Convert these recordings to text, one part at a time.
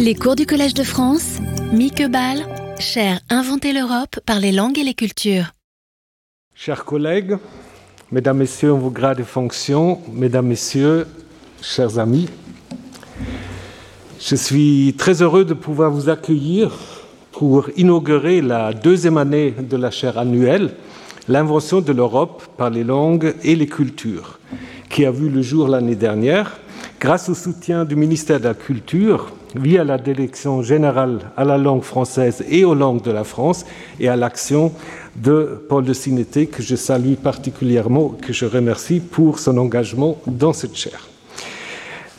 Les cours du Collège de France, Mieke Ball, cher Inventer l'Europe par les langues et les cultures. Chers collègues, mesdames, messieurs en vos grades et fonctions, mesdames, messieurs, chers amis, je suis très heureux de pouvoir vous accueillir pour inaugurer la deuxième année de la chaire annuelle, l'invention de l'Europe par les langues et les cultures, qui a vu le jour l'année dernière grâce au soutien du ministère de la Culture via la direction générale à la langue française et aux langues de la France et à l'action de Paul de Sinété, que je salue particulièrement, que je remercie pour son engagement dans cette chaire.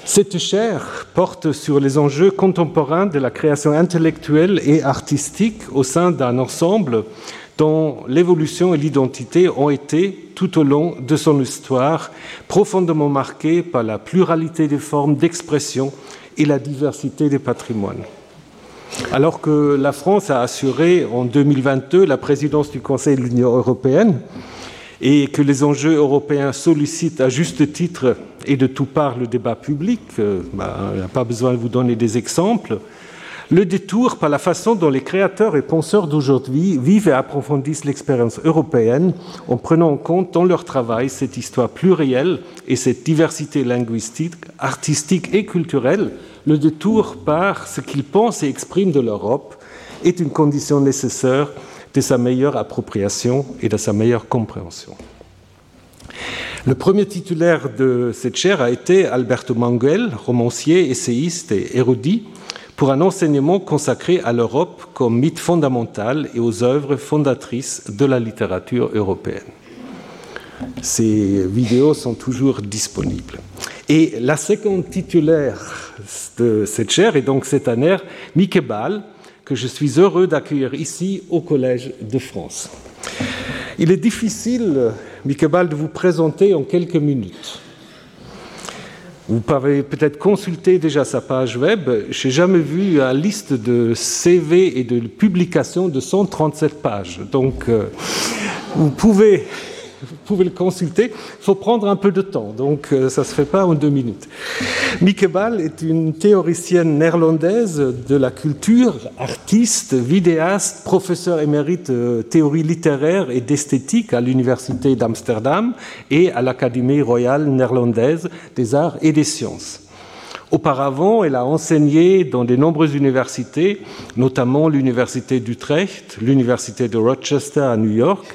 Cette chaire porte sur les enjeux contemporains de la création intellectuelle et artistique au sein d'un ensemble dont l'évolution et l'identité ont été, tout au long de son histoire, profondément marquées par la pluralité des formes d'expression et la diversité des patrimoines. Alors que la France a assuré en 2022 la présidence du Conseil de l'Union européenne et que les enjeux européens sollicitent à juste titre et de tout part le débat public, euh, bah, il n'y a pas besoin de vous donner des exemples, le détour par la façon dont les créateurs et penseurs d'aujourd'hui vivent et approfondissent l'expérience européenne en prenant en compte dans leur travail cette histoire plurielle et cette diversité linguistique, artistique et culturelle, le détour par ce qu'ils pensent et expriment de l'Europe est une condition nécessaire de sa meilleure appropriation et de sa meilleure compréhension. Le premier titulaire de cette chaire a été Alberto Manguel, romancier, essayiste et érudit, pour un enseignement consacré à l'Europe comme mythe fondamental et aux œuvres fondatrices de la littérature européenne. Ces vidéos sont toujours disponibles. Et la seconde titulaire de cette chaire est donc cette année Mieke Ball, que je suis heureux d'accueillir ici au Collège de France. Il est difficile, Mieke Ball, de vous présenter en quelques minutes. Vous pouvez peut-être consulter déjà sa page web. Je n'ai jamais vu une liste de CV et de publications de 137 pages. Donc, euh, vous pouvez vous pouvez le consulter. Il faut prendre un peu de temps, donc euh, ça ne se fait pas en deux minutes. Mieke Ball est une théoricienne néerlandaise de la culture, artiste, vidéaste, professeur émérite de théorie littéraire et d'esthétique à l'Université d'Amsterdam et à l'Académie royale néerlandaise des arts et des sciences. Auparavant, elle a enseigné dans de nombreuses universités, notamment l'Université d'Utrecht, l'Université de Rochester à New York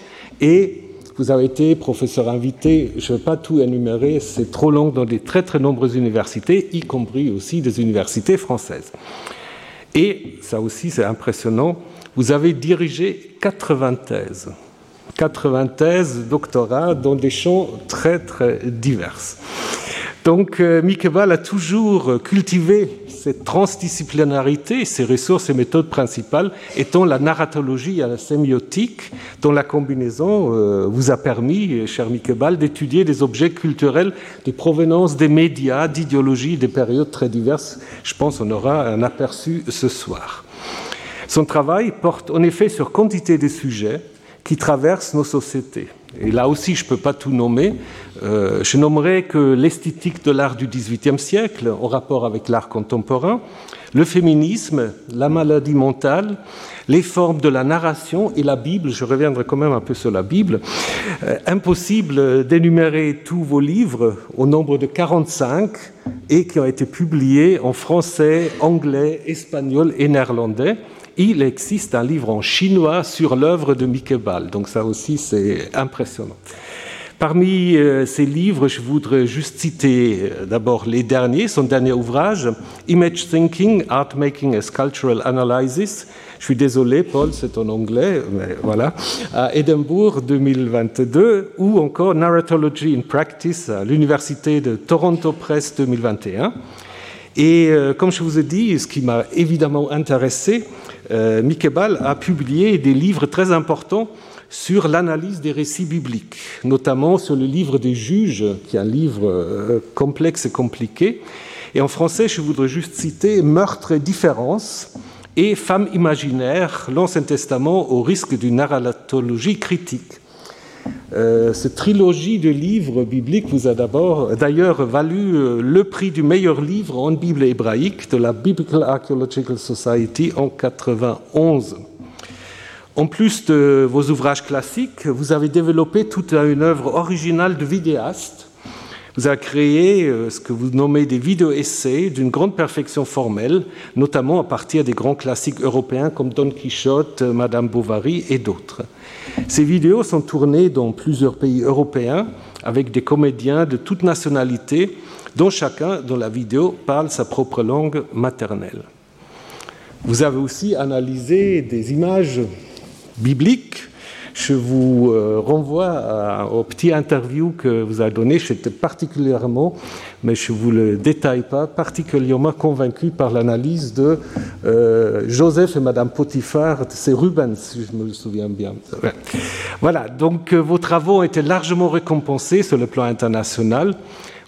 et vous avez été professeur invité, je ne vais pas tout énumérer, c'est trop long dans des très très nombreuses universités, y compris aussi des universités françaises. Et ça aussi c'est impressionnant, vous avez dirigé 80 thèses, 80 thèses, doctorats dans des champs très très divers. Donc euh, a toujours cultivé cette transdisciplinarité, ses ressources et méthodes principales étant la narratologie et la sémiotique, dont la combinaison euh, vous a permis, cher Mikebal, d'étudier des objets culturels de provenance des médias, d'idéologies, des périodes très diverses. Je pense qu'on aura un aperçu ce soir. Son travail porte en effet sur quantité de sujets qui traversent nos sociétés. Et là aussi, je ne peux pas tout nommer. Euh, je nommerai que l'esthétique de l'art du XVIIIe siècle, en rapport avec l'art contemporain, le féminisme, la maladie mentale, les formes de la narration et la Bible. Je reviendrai quand même un peu sur la Bible. Euh, impossible d'énumérer tous vos livres au nombre de 45 et qui ont été publiés en français, anglais, espagnol et néerlandais il existe un livre en chinois sur l'œuvre de Mickey Ball. Donc ça aussi, c'est impressionnant. Parmi euh, ces livres, je voudrais juste citer euh, d'abord les derniers, son dernier ouvrage, Image Thinking, Art Making as Cultural Analysis. Je suis désolé, Paul, c'est en anglais, mais voilà, à Édimbourg 2022, ou encore Narratology in Practice à l'Université de Toronto Press 2021. Et euh, comme je vous ai dit, ce qui m'a évidemment intéressé, euh, Ball a publié des livres très importants sur l'analyse des récits bibliques, notamment sur le livre des juges, qui est un livre euh, complexe et compliqué. Et en français, je voudrais juste citer Meurtre et différence et Femmes imaginaires, l'Ancien Testament au risque d'une narratologie critique. Euh, cette trilogie de livres bibliques vous a d'abord, d'ailleurs, valu euh, le prix du meilleur livre en Bible hébraïque de la Biblical Archaeological Society en 91. En plus de vos ouvrages classiques, vous avez développé toute une œuvre originale de vidéaste. Vous avez créé euh, ce que vous nommez des vidéos-essais d'une grande perfection formelle, notamment à partir des grands classiques européens comme Don Quichotte, Madame Bovary et d'autres. Ces vidéos sont tournées dans plusieurs pays européens avec des comédiens de toutes nationalités, dont chacun dans la vidéo parle sa propre langue maternelle. Vous avez aussi analysé des images bibliques je vous euh, renvoie au petit interview que vous avez donné. J'étais particulièrement, mais je ne vous le détaille pas, particulièrement convaincu par l'analyse de euh, Joseph et Madame Potiphar, c'est Rubens, si je me souviens bien. Voilà, donc euh, vos travaux ont été largement récompensés sur le plan international.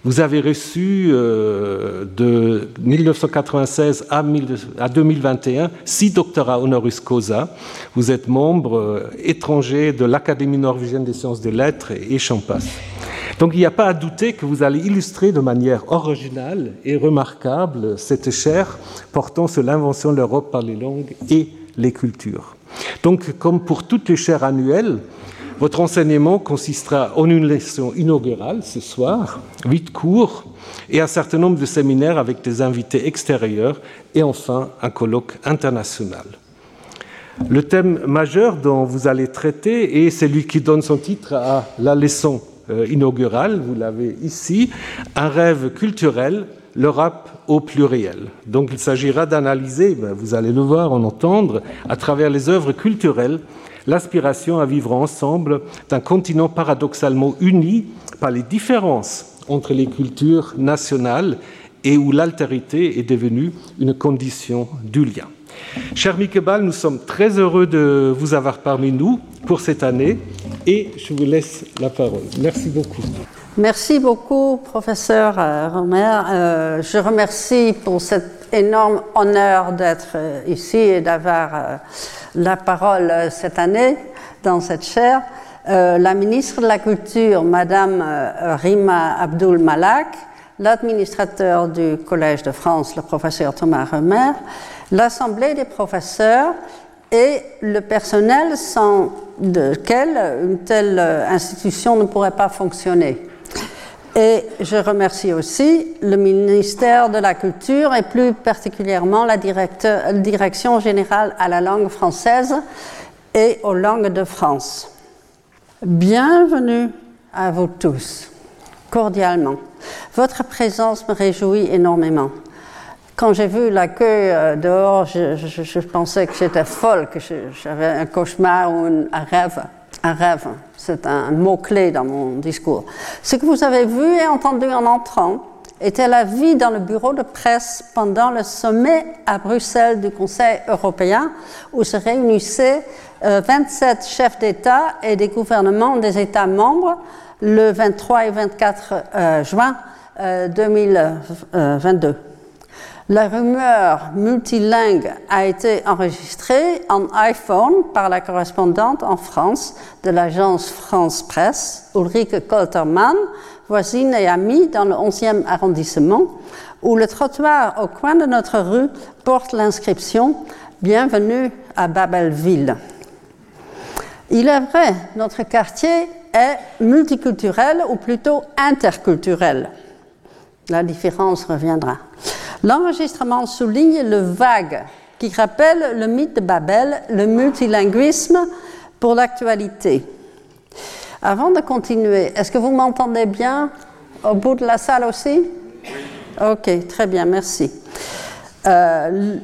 Vous avez reçu euh, de 1996 à, 2021 six doctorats honoris causa. Vous êtes membre euh, étranger de l'Académie norvégienne des sciences des lettres et passe. Donc il n'y a pas à douter que vous allez illustrer de manière originale et remarquable cette chaire portant sur l'invention de l'Europe par les langues et les cultures. Donc comme pour toutes les chaires annuelles, votre enseignement consistera en une leçon inaugurale ce soir, huit cours et un certain nombre de séminaires avec des invités extérieurs et enfin un colloque international. Le thème majeur dont vous allez traiter est celui qui donne son titre à la leçon euh, inaugurale, vous l'avez ici, un rêve culturel, l'Europe au pluriel. Donc il s'agira d'analyser, ben, vous allez le voir, en entendre, à travers les œuvres culturelles, l'aspiration à vivre ensemble d'un continent paradoxalement uni par les différences entre les cultures nationales et où l'altérité est devenue une condition du lien. Cher Mikebal, nous sommes très heureux de vous avoir parmi nous pour cette année et je vous laisse la parole. Merci beaucoup. Merci beaucoup, professeur euh, Romer. Euh, je remercie pour cet énorme honneur d'être euh, ici et d'avoir la parole cette année dans cette chaire. la ministre de la Culture, Madame Rima Abdul Malak, l'administrateur du Collège de France, le professeur Thomas Romer, l'Assemblée des professeurs et le personnel sans lequel une telle institution ne pourrait pas fonctionner. Et je remercie aussi le ministère de la Culture et plus particulièrement la Direction générale à la langue française et aux langues de France. Bienvenue à vous tous, cordialement. Votre présence me réjouit énormément. Quand j'ai vu l'accueil euh, dehors, je, pensais que j'étais folle, que j'avais un cauchemar ou un rêve un rêve, c'est un mot-clé dans mon discours. Ce que vous avez vu et entendu en entrant était la vie dans le bureau de presse pendant le sommet à Bruxelles du Conseil européen où se réunissaient 27 euh, chefs d'État et des gouvernements des États membres le 23 et 24 euh, juin 2022. La rumeur multilingue a été enregistrée en iPhone par la correspondante en France de l'agence France Presse, Ulrike Koltermann, voisine et amie dans le 11e arrondissement, où le trottoir au coin de notre rue porte l'inscription Bienvenue à Babelville. Il est vrai, notre quartier est multiculturel ou plutôt interculturel. La différence reviendra. L'enregistrement souligne le vague qui rappelle le mythe de Babel, le multilinguisme pour l'actualité. Avant de continuer, est-ce que vous m'entendez bien au bout de la salle aussi? Ok, très bien, merci. Euh,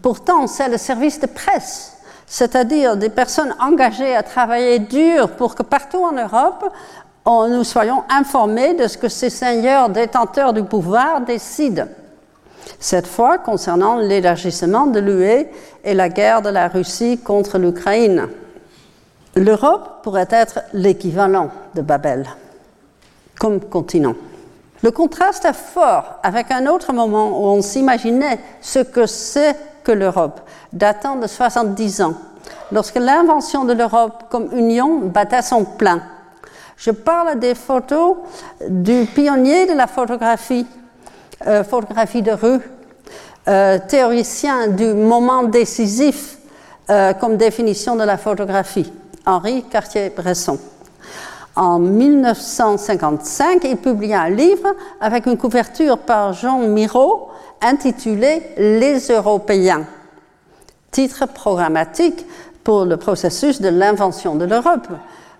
pourtant, c'est le service de presse, c'est-à-dire des personnes engagées à travailler dur pour que partout en Europe, nous soyons informés de ce que ces seigneurs détenteurs du pouvoir décident cette fois concernant l'élargissement de l'UE et la guerre de la Russie contre l'Ukraine. L'Europe pourrait être l'équivalent de Babel comme continent. Le contraste est fort avec un autre moment où on s'imaginait ce que c'est que l'Europe, datant de 70 ans, lorsque l'invention de l'Europe comme union battait son plein Je parle des photos du pionnier de la photographie, euh, photographie de rue, euh, théoricien du moment décisif euh, comme définition de la photographie, Henri Cartier-Bresson. En 1955, il publia un livre avec une couverture par Jean Miro intitulé Les Européens, titre programmatique pour le processus de l'invention de l'Europe,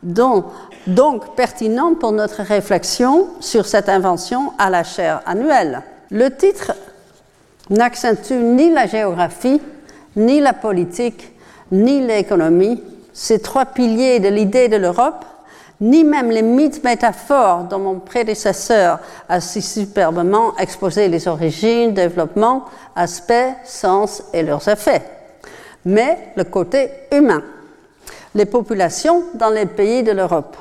donc pertinent pour notre réflexion sur cette invention à la chaire annuelle. Le titre n'accentue ni la géographie, ni la politique, ni l'économie, ces trois piliers de l'idée de l'Europe, ni même les mythes métaphores dont mon prédécesseur a si superbement exposé les origines, développement, aspects, sens et leurs effets, mais le côté humain, les populations dans les pays de l'Europe.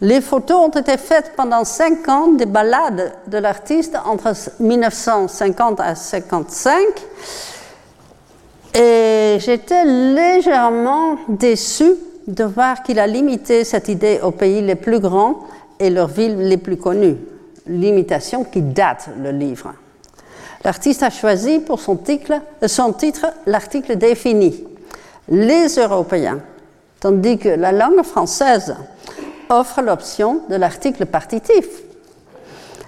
Les photos ont été faites pendant cinq ans des balades de l'artiste entre 1950 à 1955 et j'étais légèrement déçue de voir qu'il a limité cette idée aux pays les plus grands et leurs villes les plus connues, limitation qui date le livre. L'artiste a choisi pour son titre, son titre l'article défini, les Européens, tandis que la langue française offre l'option de l'article partitif,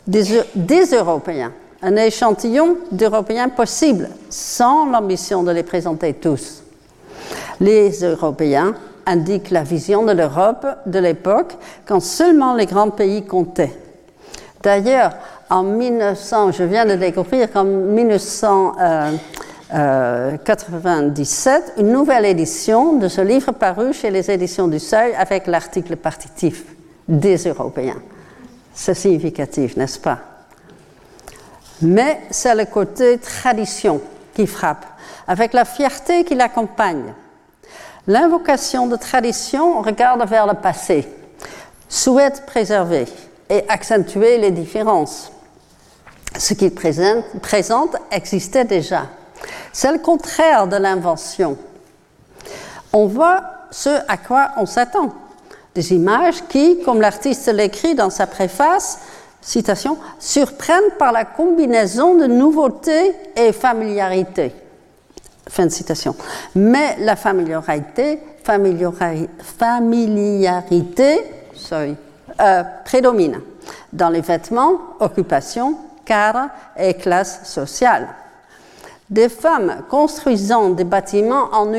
des, Européens, un échantillon d'Européens possibles, sans l'ambition de les présenter tous. Les Européens indique la vision de l'Europe de l'époque quand seulement les grands pays comptaient. D'ailleurs, en 1900, je viens de découvrir qu'en 1997, une nouvelle édition de ce livre parut chez les éditions du Seuil avec l'article partitif des Européens. C'est significatif, n'est-ce pas? Mais c'est le côté tradition qui frappe, avec la fierté qui l'accompagne. L'invocation de tradition regarde vers le passé, souhaite préserver et accentuer les différences. Ce qu'il présente, présente existait déjà. C'est le contraire de l'invention. On voit ce à quoi on s'attend. Des images qui, comme l'artiste l'écrit dans sa préface, citation, surprennent par la combinaison de nouveauté et familiarité. Fin de citation. Mais la familiarité, euh, prédomine dans les vêtements, occupations, cadres et classes sociales. Des femmes construisant des bâtiments en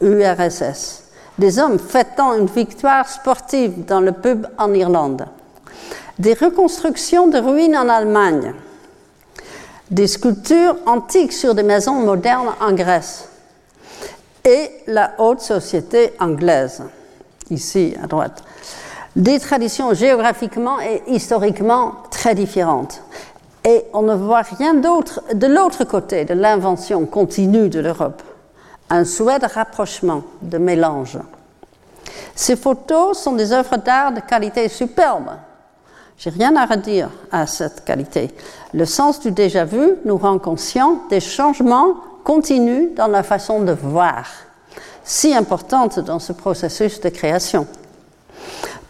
URSS, des hommes fêtant une victoire sportive dans le pub en Irlande, des reconstructions de ruines en Allemagne, des sculptures antiques sur des maisons modernes en Grèce et la haute société anglaise, ici à droite. Des traditions géographiquement et historiquement très différentes. Et on ne voit rien d'autre de l'autre côté de l'invention continue de l'Europe. Un souhait de rapprochement, de mélange. Ces photos sont des œuvres d'art de qualité superbe, j'ai rien à redire à cette qualité. Le sens du déjà vu nous rend conscients des changements continus dans la façon de voir, si importante dans ce processus de création.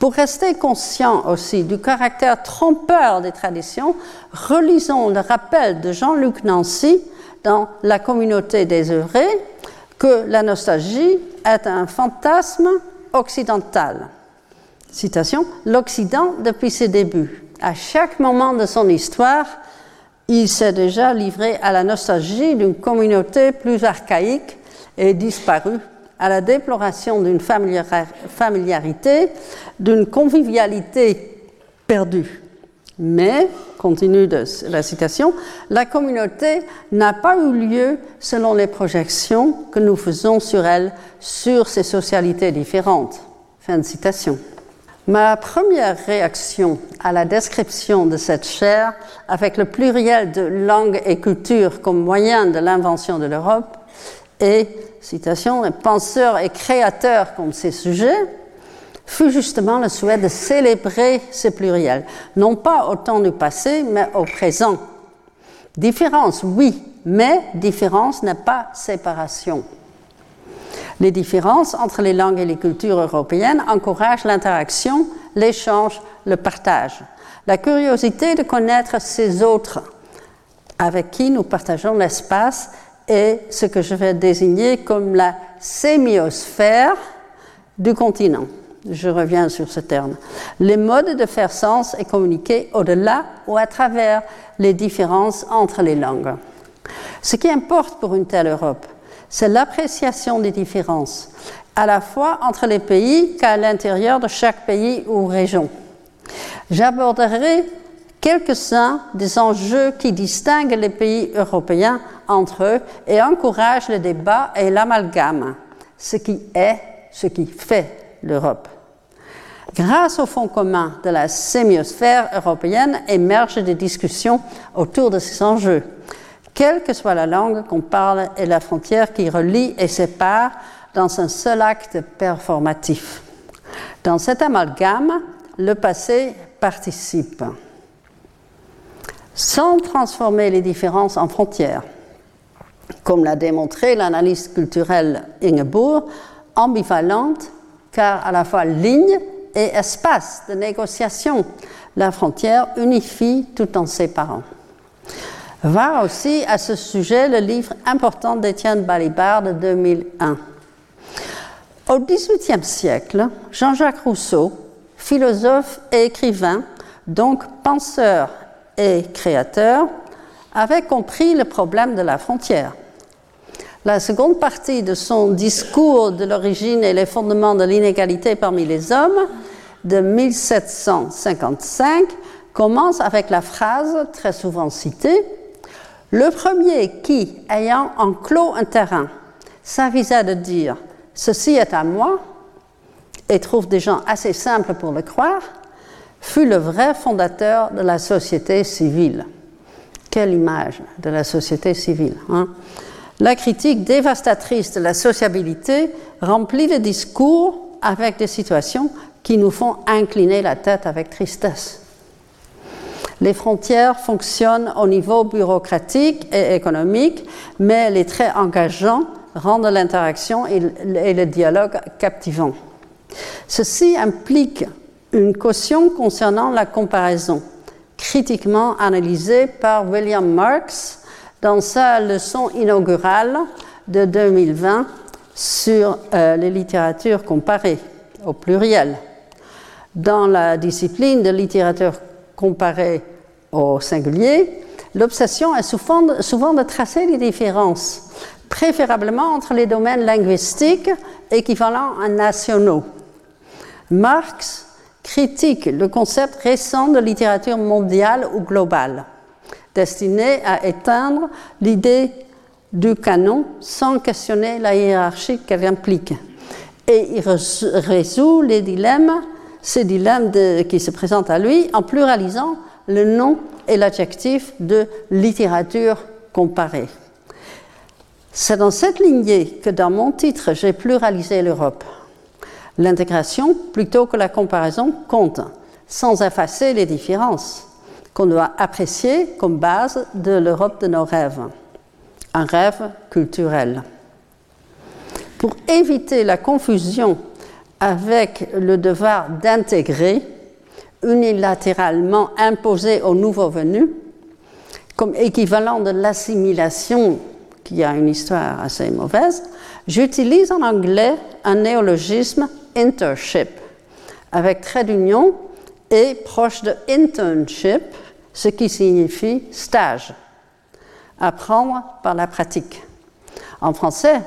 Pour rester conscient aussi du caractère trompeur des traditions, relisons le rappel de Jean-Luc Nancy dans La communauté des œuvrés que la nostalgie est un fantasme occidental. Citation, l'Occident, depuis ses débuts, à chaque moment de son histoire, il s'est déjà livré à la nostalgie d'une communauté plus archaïque et disparue, à la déploration d'une familiarité, d'une convivialité perdue. Mais, continue la citation, la communauté n'a pas eu lieu selon les projections que nous faisons sur elle, sur ces socialités différentes. Fin de citation. Ma première réaction à la description de cette chaire, avec le pluriel de langue et culture comme moyen de l'invention de l'Europe, et, citation, penseurs et créateurs comme ces sujets, fut justement le souhait de célébrer ces pluriels, non pas au temps du passé, mais au présent. Différence, oui, mais différence n'est pas séparation. Les différences entre les langues et les cultures européennes encouragent l'interaction, l'échange, le partage. La curiosité de connaître ces autres avec qui nous partageons l'espace est ce que je vais désigner comme la sémiosphère du continent. Je reviens sur ce terme. Les modes de faire sens et communiquer au-delà ou à travers les différences entre les langues. Ce qui importe pour une telle Europe, c'est l'appréciation des différences, à la fois entre les pays qu'à l'intérieur de chaque pays ou région. J'aborderai quelques-uns des enjeux qui distinguent les pays européens entre eux et encouragent le débat et l'amalgame, ce qui est, ce qui fait l'Europe. Grâce au fonds commun de la sémiosphère européenne émergent des discussions autour de ces enjeux quelle que soit la langue qu'on parle et la frontière qui relie et sépare dans un seul acte performatif. Dans cet amalgame, le passé participe. Sans transformer les différences en frontières, comme l'a démontré l'analyse culturelle Ingeborg, ambivalente car à la fois ligne et espace de négociation, la frontière unifie tout en séparant. Va aussi à ce sujet le livre important d'Étienne Balibar de 2001. Au XVIIIe siècle, Jean-Jacques Rousseau, philosophe et écrivain, donc penseur et créateur, avait compris le problème de la frontière. La seconde partie de son discours de l'origine et les fondements de l'inégalité parmi les hommes de 1755 commence avec la phrase très souvent citée le premier qui, ayant enclos un terrain, s'avisa de dire Ceci est à moi, et trouve des gens assez simples pour le croire, fut le vrai fondateur de la société civile. Quelle image de la société civile. Hein? la critique dévastatrice de la sociabilité remplit le discours avec des situations qui nous font incliner la tête avec tristesse. Les frontières fonctionnent au niveau bureaucratique et économique, mais les traits engageants rendent l'interaction et le dialogue captivants. Ceci implique une caution concernant la comparaison, critiquement analysée par William Marx dans sa leçon inaugurale de 2020 sur euh, les littératures comparées, au pluriel. Dans la discipline de littérature comparée au singulier, l'obsession est souvent, de tracer les différences, préférablement entre les domaines linguistiques équivalents à nationaux. Marx critique le concept récent de littérature mondiale ou globale, destiné à éteindre l'idée du canon sans questionner la hiérarchie qu'elle implique. Et il résout les dilemmes, ces dilemmes qui se présentent à lui en pluralisant le nom et l'adjectif de littérature comparée. C'est dans cette lignée que dans mon titre, j'ai pluralisé l'Europe. L'intégration, plutôt que la comparaison, compte, sans effacer les différences qu'on doit apprécier comme base de l'Europe de nos rêves. Un rêve culturel. Pour éviter la confusion avec le devoir d'intégrer, unilatéralement imposé aux nouveaux venus comme équivalent de l'assimilation, qui a une histoire assez mauvaise, j'utilise en anglais un néologisme internship, avec trait d'union et proche de internship, ce qui signifie stage, apprendre par la pratique. En français,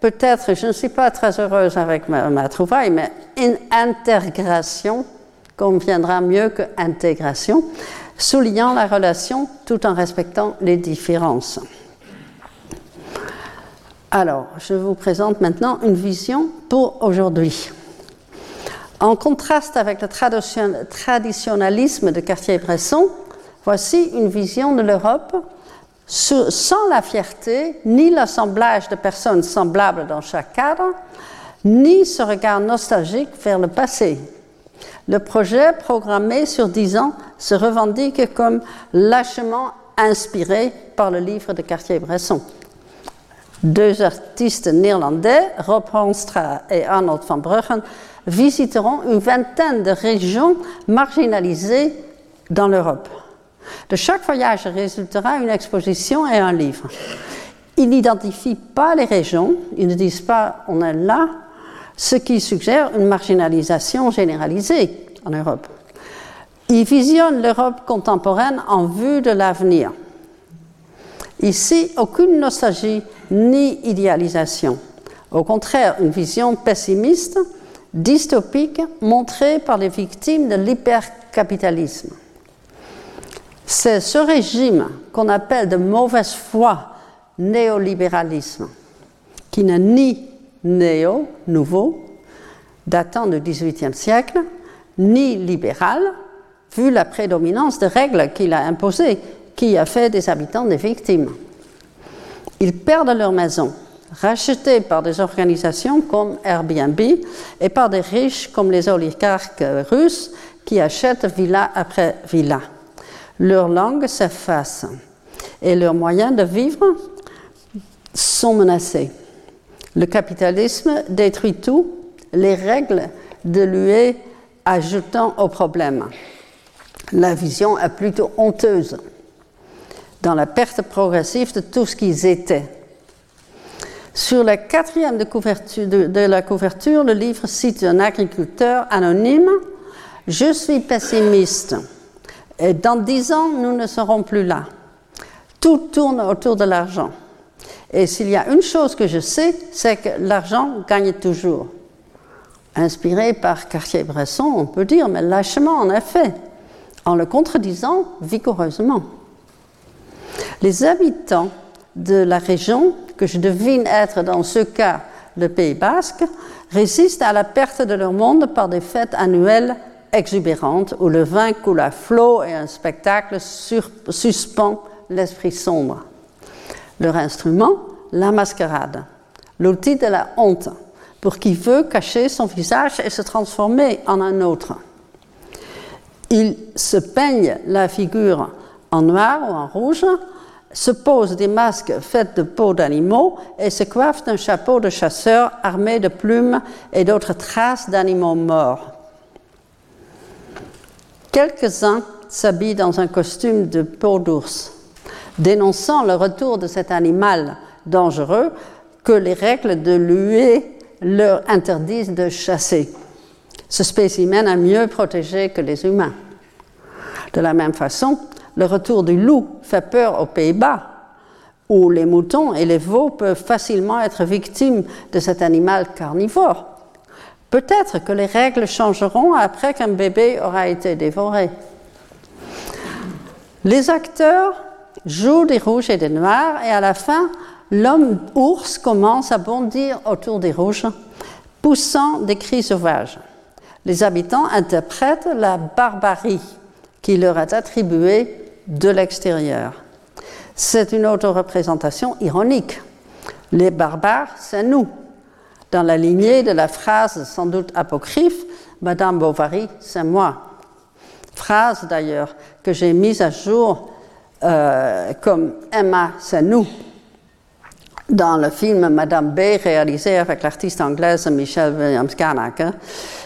peut-être, je ne suis pas très heureuse avec ma, ma trouvaille, mais une intégration conviendra mieux que intégration, soulignant la relation tout en respectant les différences. Alors, je vous présente maintenant une vision pour aujourd'hui. En contraste avec le traditionnalisme de Cartier-Bresson, voici une vision de l'Europe sans la fierté ni l'assemblage de personnes semblables dans chaque cadre, ni ce regard nostalgique vers le passé le projet, programmé sur dix ans, se revendique comme lâchement inspiré par le livre de Cartier-Bresson. Deux artistes néerlandais, Rob Hornstra et Arnold van Bruggen, visiteront une vingtaine de régions marginalisées dans l'Europe. De chaque voyage résultera une exposition et un livre. Ils n'identifient pas les régions, ils ne disent pas on est là, ce qui suggère une marginalisation généralisée en Europe. Ils visionnent l'Europe contemporaine en vue de l'avenir. Ici, aucune nostalgie ni idéalisation. Au contraire, une vision pessimiste, dystopique, montrée par les victimes de l'hypercapitalisme. C'est ce régime qu'on appelle de mauvaise foi néolibéralisme, qui n'est ni néo, nouveau, datant du XVIIIe siècle, ni libéral, vu la prédominance des règles qu'il a imposées, qui a fait des habitants des victimes. Ils perdent leur maison, rachetées par des organisations comme Airbnb et par des riches comme les oligarques russes qui achètent villa après villa. Leur langue s'efface et leurs moyens de vivre sont menacés. Le capitalisme détruit tout, les règles de l'UE ajoutant au problème. La vision est plutôt honteuse dans la perte progressive de tout ce qu'ils étaient. Sur la quatrième de, la couverture, le livre cite un agriculteur anonyme Je suis pessimiste. Et dans dix ans, nous ne serons plus là. Tout tourne autour de l'argent. Et s'il y a une chose que je sais, c'est que l'argent gagne toujours. Inspiré par Cartier-Bresson, on peut dire, mais lâchement en effet, en le contredisant vigoureusement. Les habitants de la région, que je devine être dans ce cas le Pays basque, résistent à la perte de leur monde par des fêtes annuelles exubérantes où le vin coule à flot et un spectacle suspend l'esprit sombre. Leur instrument, la mascarade, l'outil de la honte, pour qui veut cacher son visage et se transformer en un autre. Ils se peignent la figure en noir ou en rouge, se posent des masques faits de peau d'animaux et se coiffent d'un chapeau de chasseur armé de plumes et d'autres traces d'animaux morts. Quelques-uns s'habillent dans un costume de peau d'ours dénonçant le retour de cet animal dangereux que les règles de l'UE leur interdisent de chasser. Ce spécimen est mieux protégé que les humains. De la même façon, le retour du loup fait peur aux Pays-Bas, où les moutons et les veaux peuvent facilement être victimes de cet animal carnivore. Peut-être que les règles changeront après qu'un bébé aura été dévoré. Les acteurs joue des rouges et des noirs, et à la fin, l'homme ours commence à bondir autour des rouges, poussant des cris sauvages. Les habitants interprètent la barbarie qui leur est attribuée de l'extérieur. C'est une auto-représentation ironique. Les barbares, c'est nous. Dans la lignée de la phrase sans doute apocryphe, Madame Bovary, c'est moi. Phrase d'ailleurs que j'ai mise à jour euh, comme Emma, c'est nous, dans le film Madame B, réalisé avec l'artiste anglaise Michelle Williams-Garnack,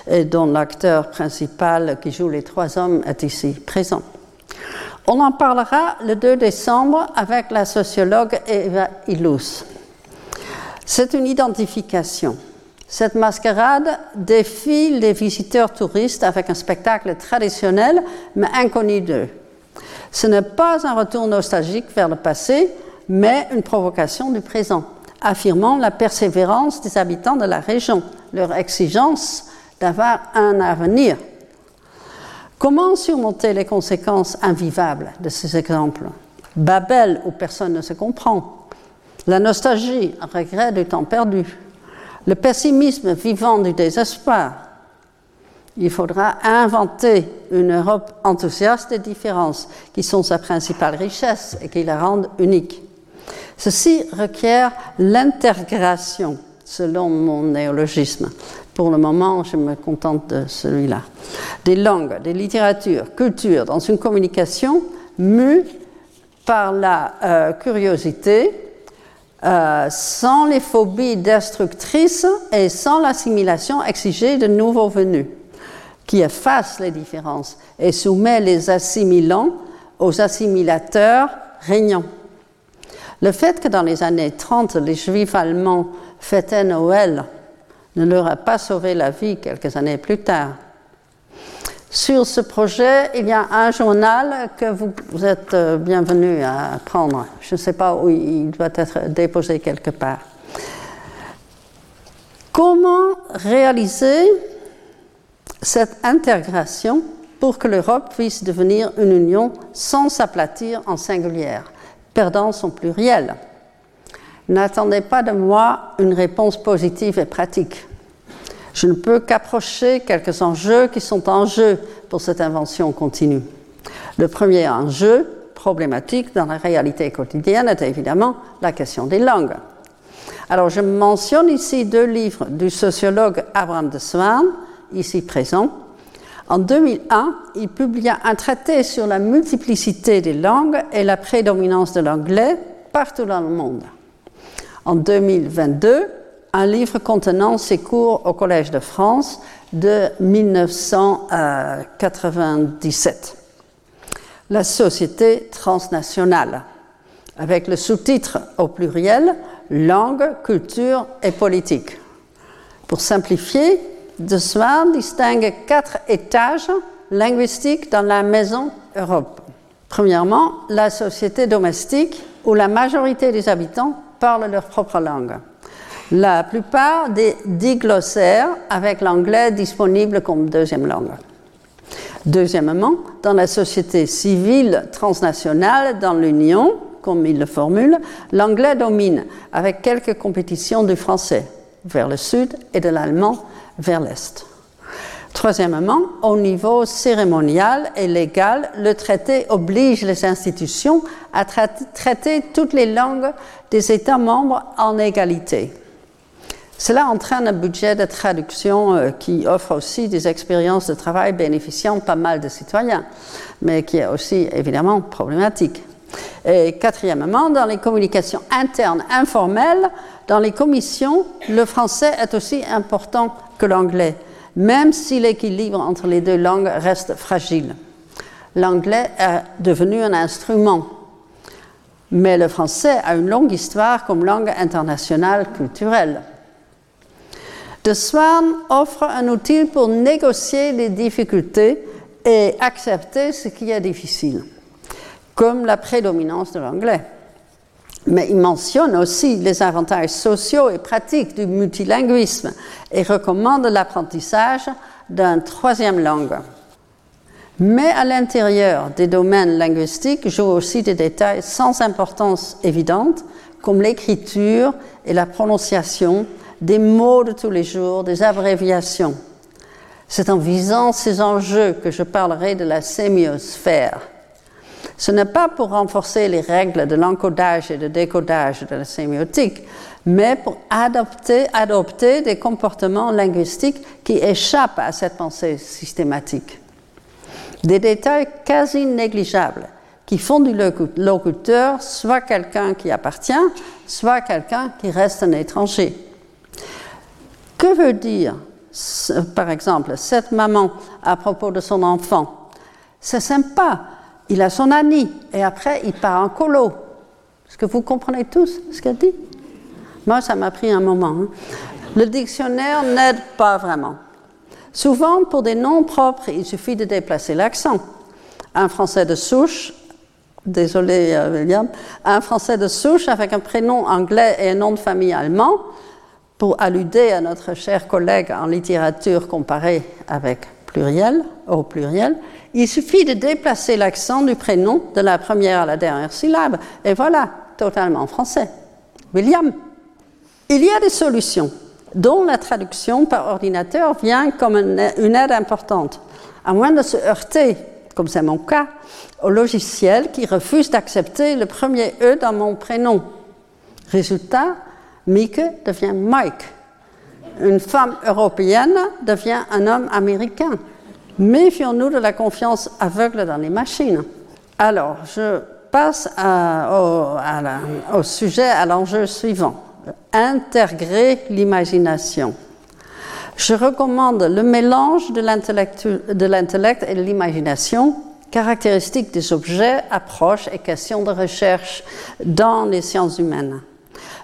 et dont l'acteur principal qui joue les trois hommes est ici présent. On en parlera le 2 décembre avec la sociologue Eva Illouz. C'est une identification. Cette mascarade défie les visiteurs touristes avec un spectacle traditionnel mais inconnu d'eux. Ce n'est pas un retour nostalgique vers le passé, mais une provocation du présent, affirmant la persévérance des habitants de la région, leur exigence d'avoir un avenir. Comment surmonter les conséquences invivables de ces exemples? Babel, où personne ne se comprend. La nostalgie, regret du temps perdu. Le pessimisme vivant du désespoir il faudra inventer une Europe enthousiaste des différences, qui sont sa principale richesse et qui la rendent unique. Ceci requiert l'intégration, selon mon néologisme. Pour le moment, je me contente de celui-là. Des langues, des littératures, cultures, dans une communication mue par la euh, curiosité, euh, sans les phobies destructrices et sans l'assimilation exigée de nouveaux venus, qui efface les différences et soumet les assimilants aux assimilateurs régnants. Le fait que dans les années 30, les juifs allemands fêtaient Noël ne leur a pas sauvé la vie quelques années plus tard. Sur ce projet, il y a un journal que vous, êtes euh, bienvenus à prendre. Je ne sais pas où il doit être déposé quelque part. Comment réaliser cette intégration pour que l'Europe puisse devenir une union sans s'aplatir en singulière, perdant son pluriel? N'attendez pas de moi une réponse positive et pratique. Je ne peux qu'approcher quelques enjeux qui sont en jeu pour cette invention continue. Le premier enjeu problématique dans la réalité quotidienne est évidemment la question des langues. Alors je mentionne ici deux livres du sociologue Abraham de Swan, ici présent. En 2001, il publia un traité sur la multiplicité des langues et la prédominance de l'anglais partout dans le monde. En 2022, un livre contenant ses cours au Collège de France de 1997. La société transnationale, avec le sous-titre au pluriel Langue, culture et politique. Pour simplifier, De Swan distingue quatre étages linguistiques dans la maison Europe. Premièrement, la société domestique où la majorité des habitants parlent leur propre langue la plupart des diglossaires avec l'anglais disponible comme deuxième langue. Deuxièmement, dans la société civile transnationale dans l'Union, comme il le formule, l'anglais domine avec quelques compétitions du français vers le sud et de l'allemand vers l'est. Troisièmement, au niveau cérémonial et légal, le traité oblige les institutions à traiter toutes les langues des États membres en égalité. Cela entraîne un budget de traduction euh, qui offre aussi des expériences de travail bénéficiant pas mal de citoyens, mais qui est aussi évidemment problématique. Et quatrièmement, dans les communications internes informelles, dans les commissions, le français est aussi important que l'anglais, même si l'équilibre entre les deux langues reste fragile. L'anglais est devenu un instrument, mais le français a une longue histoire comme langue internationale culturelle. De Swan offre un outil pour négocier les difficultés et accepter ce qui est difficile, comme la prédominance de l'anglais. Mais il mentionne aussi les avantages sociaux et pratiques du multilinguisme et recommande l'apprentissage d'une troisième langue. Mais à l'intérieur des domaines linguistiques jouent aussi des détails sans importance évidente, comme l'écriture et la prononciation, des mots de tous les jours, des abréviations. C'est en visant ces enjeux que je parlerai de la sémiosphère. Ce n'est pas pour renforcer les règles de l'encodage et de décodage de la sémiotique, mais pour adopter, adopter des comportements linguistiques qui échappent à cette pensée systématique. Des détails quasi négligeables qui font du locuteur soit quelqu'un qui appartient, soit quelqu'un qui reste un étranger. Que veut dire, par exemple, cette maman à propos de son enfant? C'est sympa, il a son ami et après il part en colo. Est-ce que vous comprenez tous ce qu'elle dit? Moi, ça m'a pris un moment. Hein. Le dictionnaire n'aide pas vraiment. Souvent, pour des noms propres, il suffit de déplacer l'accent. Un français de souche, désolé euh, William, un français de souche avec un prénom anglais et un nom de famille allemand, pour alluder à notre cher collègue en littérature comparée avec pluriel, au pluriel, il suffit de déplacer l'accent du prénom de la première à la dernière syllabe, et voilà, totalement français. William. Il y a des solutions, dont la traduction par ordinateur vient comme une aide importante, à moins de se heurter, comme c'est mon cas, au logiciel qui refuse d'accepter le premier E dans mon prénom. Résultat, Mieke devient Mike. Une femme européenne devient un homme américain. Méfions-nous de la confiance aveugle dans les machines. Alors, je passe au, sujet, à l'enjeu suivant. Intégrer l'imagination. Je recommande le mélange de l'intellect et de l'imagination, caractéristique des objets, approches et questions de recherche dans les sciences humaines.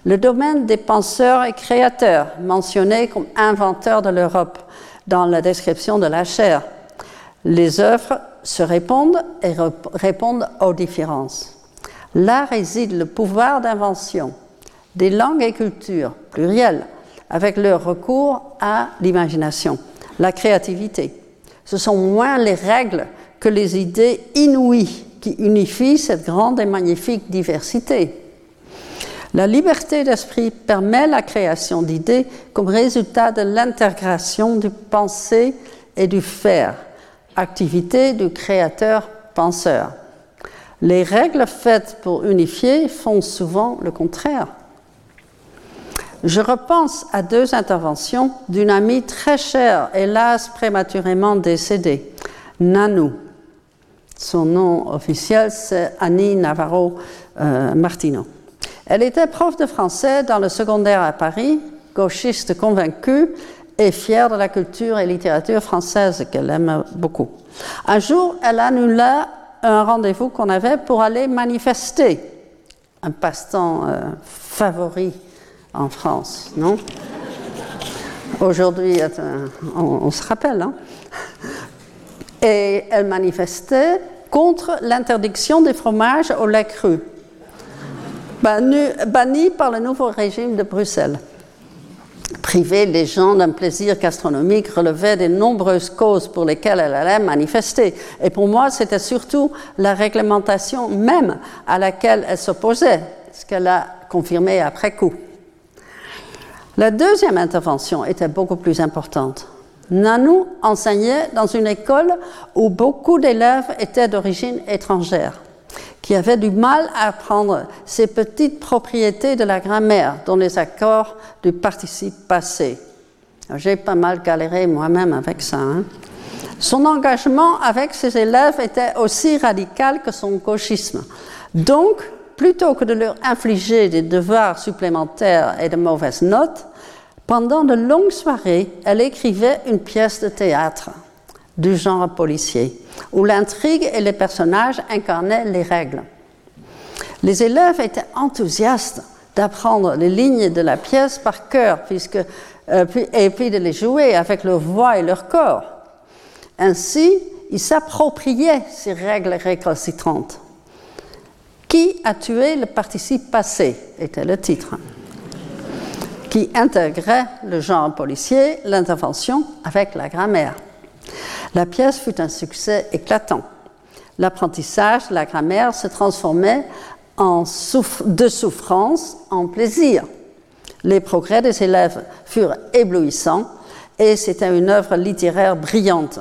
Le domaine des penseurs et créateurs, mentionné comme inventeur de l'Europe dans la description de la chair. Les œuvres se répondent et répondent aux différences. Là réside le pouvoir d'invention des langues et cultures plurielles avec leur recours à l'imagination, la créativité. Ce sont moins les règles que les idées inouïes qui unifient cette grande et magnifique diversité. La liberté d'esprit permet la création d'idées comme résultat de l'intégration du penser et du faire, activité du créateur-penseur. Les règles faites pour unifier font souvent le contraire. Je repense à deux interventions d'une amie très chère, hélas prématurément décédée, Nanou. Son nom officiel, c'est Annie Navarro euh, Martino. Elle était prof de français dans le secondaire à Paris, gauchiste convaincue et fière de la culture et littérature française qu'elle aime beaucoup. Un jour, elle annula un rendez-vous qu'on avait pour aller manifester, un passe-temps euh, favori en France, non? Aujourd'hui, on, se rappelle. Hein? Et elle manifestait contre l'interdiction des fromages au lait cru, banni, par le nouveau régime de Bruxelles. Priver les gens d'un plaisir gastronomique relevait des nombreuses causes pour lesquelles elle allait manifester. Et pour moi, c'était surtout la réglementation même à laquelle elle s'opposait, ce qu'elle a confirmé après coup. La deuxième intervention était beaucoup plus importante. Nanou enseignait dans une école où beaucoup d'élèves étaient d'origine étrangère, qui avaient du mal à apprendre ces petites propriétés de la grammaire, dont les accords du participe passé. J'ai pas mal galéré moi-même avec ça. Hein. Son engagement avec ses élèves était aussi radical que son gauchisme. Donc, plutôt que de leur infliger des devoirs supplémentaires et de mauvaises notes, pendant de longues soirées, elle écrivait une pièce de théâtre du genre policier, où l'intrigue et les personnages incarnaient les règles. Les élèves étaient enthousiastes d'apprendre les lignes de la pièce par cœur, puisque, euh, et puis de les jouer avec leur voix et leur corps. Ainsi, ils s'appropriaient ces règles récalcitrantes. Qui a tué le participe passé était le titre, qui intégrait le genre policier, l'intervention avec la grammaire. La pièce fut un succès éclatant. L'apprentissage de la grammaire se transformait de souffrance en plaisir. Les progrès des élèves furent éblouissants et c'était une œuvre littéraire brillante.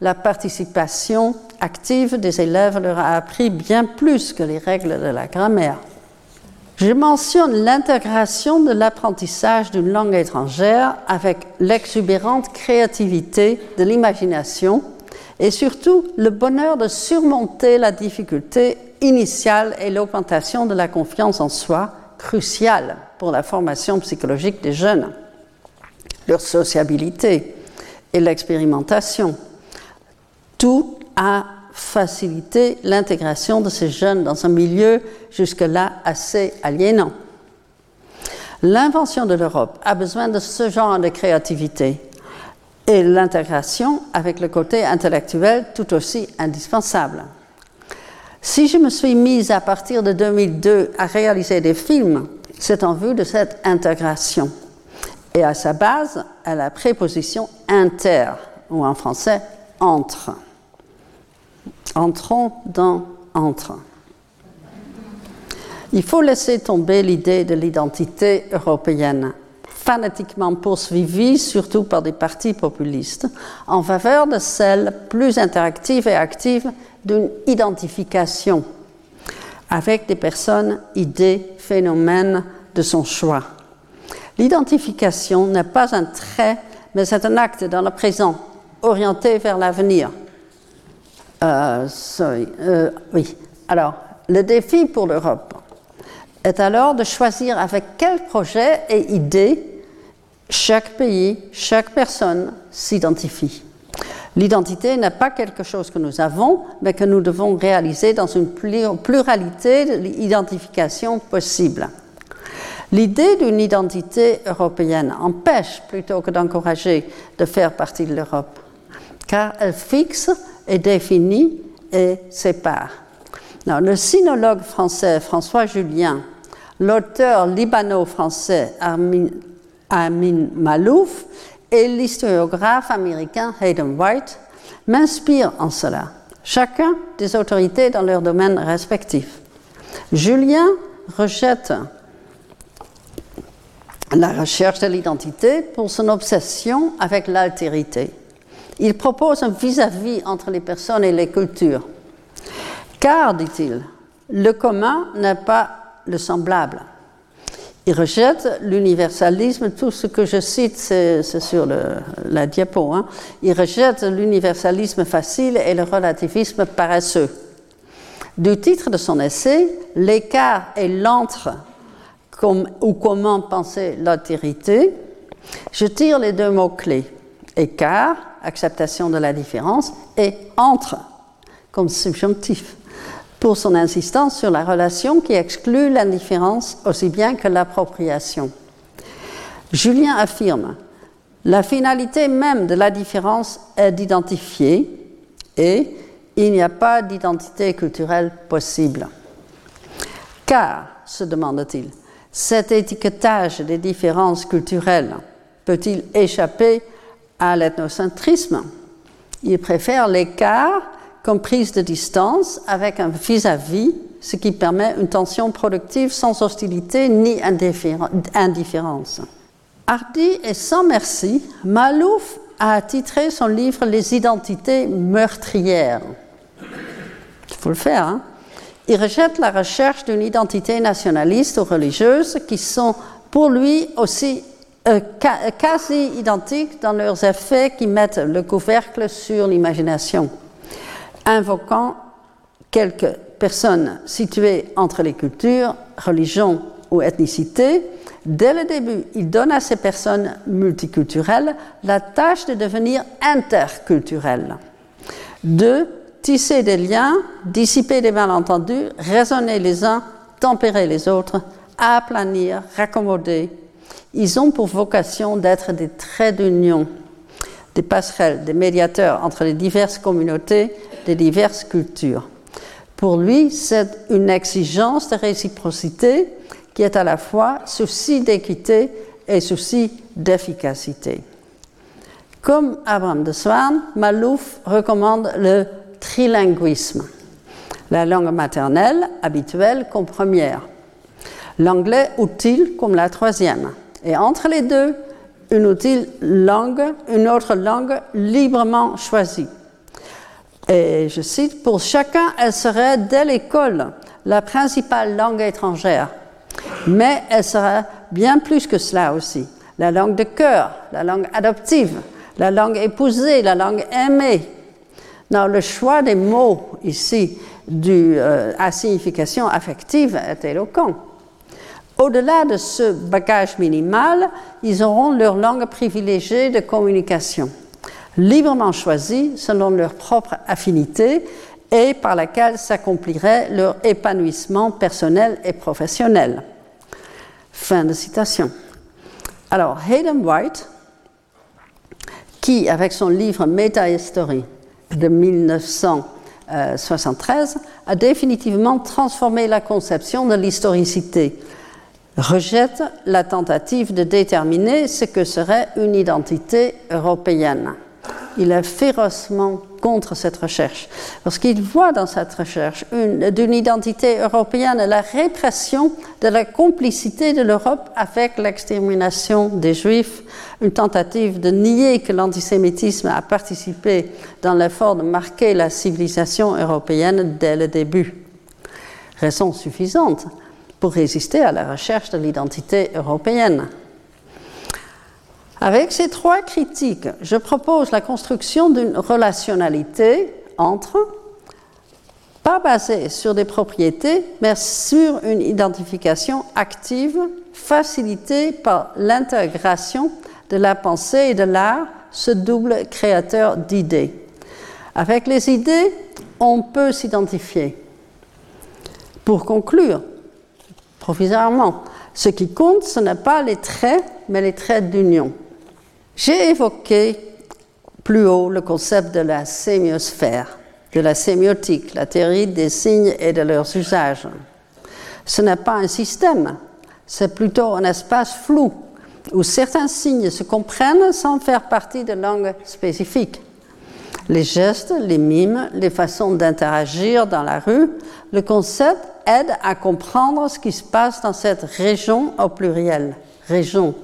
La participation active des élèves leur a appris bien plus que les règles de la grammaire. Je mentionne l'intégration de l'apprentissage d'une langue étrangère avec l'exubérante créativité de l'imagination et surtout le bonheur de surmonter la difficulté initiale et l'augmentation de la confiance en soi, cruciale pour la formation psychologique des jeunes, leur sociabilité et l'expérimentation. Tout a facilité l'intégration de ces jeunes dans un milieu jusque-là assez aliénant. L'invention de l'Europe a besoin de ce genre de créativité et l'intégration avec le côté intellectuel tout aussi indispensable. Si je me suis mise à partir de 2002 à réaliser des films, c'est en vue de cette intégration. Et à sa base, à la préposition inter, ou en français entre. Entrons dans entre. Il faut laisser tomber l'idée de l'identité européenne, fanatiquement poursuivie surtout par des partis populistes, en faveur de celle plus interactive et active d'une identification avec des personnes, idées, phénomènes de son choix. L'identification n'est pas un trait, mais c'est un acte dans le présent, orienté vers l'avenir. Euh, euh, oui, alors, le défi pour l'Europe est alors de choisir avec quel projet et idée chaque pays, chaque personne s'identifie. L'identité n'est pas quelque chose que nous avons, mais que nous devons réaliser dans une pluralité d'identifications possibles. L'idée d'une identité européenne empêche plutôt que d'encourager de faire partie de l'Europe, car elle fixe et définit et sépare. le sinologue français François Julien, l'auteur libano-français Amin, Malouf et l'historiographe américain Hayden White m'inspirent en cela, chacun des autorités dans leur domaine respectif. Julien rejette la recherche de l'identité pour son obsession avec l'altérité. Il propose un vis-à-vis entre les personnes et les cultures. Car, dit-il, le commun n'est pas le semblable. Il rejette l'universalisme, tout ce que je cite, c'est sur la diapo. Hein. Il rejette l'universalisme facile et le relativisme paresseux. Du titre de son essai, L'écart et l'entre ou comment penser l'altérité, je tire les deux mots-clés écart, acceptation de la différence, et entre, comme subjonctif, pour son insistance sur la relation qui exclut l'indifférence aussi bien que l'appropriation. Julien affirme la finalité même de la différence est d'identifier et il n'y a pas d'identité culturelle possible. Car, se demande-t-il, cet étiquetage des différences culturelles peut-il échapper à l'ethnocentrisme Il préfère l'écart comme prise de distance avec un vis-à-vis, ce qui permet une tension productive sans hostilité ni indifférence. Hardy et sans merci, Malouf a titré son livre Les identités meurtrières. Il faut le faire, hein il rejette la recherche d'une identité nationaliste ou religieuse qui sont pour lui aussi euh, quasi identiques dans leurs effets qui mettent le couvercle sur l'imagination, invoquant quelques personnes situées entre les cultures, religions ou ethnicités. Dès le début, il donne à ces personnes multiculturelles la tâche de devenir interculturelles. Deux, tisser des liens, dissiper des malentendus, raisonner les uns, tempérer les autres, aplanir, raccommoder. Ils ont pour vocation d'être des traits d'union, des passerelles, des médiateurs entre les diverses communautés, des diverses cultures. Pour lui, c'est une exigence de réciprocité qui est à la fois souci d'équité et souci d'efficacité. Comme Abraham de Swan, Malouf recommande le trilinguisme. La langue maternelle habituelle comme première. L'anglais utile comme la troisième. Et entre les deux, une utile langue, une autre langue librement choisie. Et je cite, pour chacun, elle serait dès l'école la principale langue étrangère. Mais elle sera bien plus que cela aussi. La langue de cœur, la langue adoptive, la langue épousée, la langue aimée, non, le choix des mots ici euh, à signification affective est éloquent. Au-delà de ce bagage minimal, ils auront leur langue privilégiée de communication, librement choisie selon leur propre affinité et par laquelle s'accomplirait leur épanouissement personnel et professionnel. Fin de citation. Alors, Hayden White, qui, avec son livre Meta-History, de 1973 a définitivement transformé la conception de l'historicité, rejette la tentative de déterminer ce que serait une identité européenne. Il est férocement contre cette recherche, parce qu'il voit dans cette recherche d'une identité européenne la répression de la complicité de l'Europe avec l'extermination des Juifs, une tentative de nier que l'antisémitisme a participé dans l'effort de marquer la civilisation européenne dès le début. Raison suffisante pour résister à la recherche de l'identité européenne. Avec ces trois critiques, je propose la construction d'une relationnalité entre pas basé sur des propriétés, mais sur une identification active facilitée par l'intégration de la pensée et de l'art, ce double créateur d'idées. Avec les idées, on peut s'identifier. Pour conclure, provisoirement, ce qui compte, ce n'est pas les traits, mais les traits d'union. J'ai évoqué plus haut le concept de la sémiosphère de la sémiotique, la théorie des signes et de leurs usages. Ce n'est pas un système, c'est plutôt un espace flou où certains signes se comprennent sans faire partie de langues spécifiques. Les gestes, les mimes, les façons d'interagir dans la rue, le concept aide à comprendre ce qui se passe dans cette région au pluriel, région,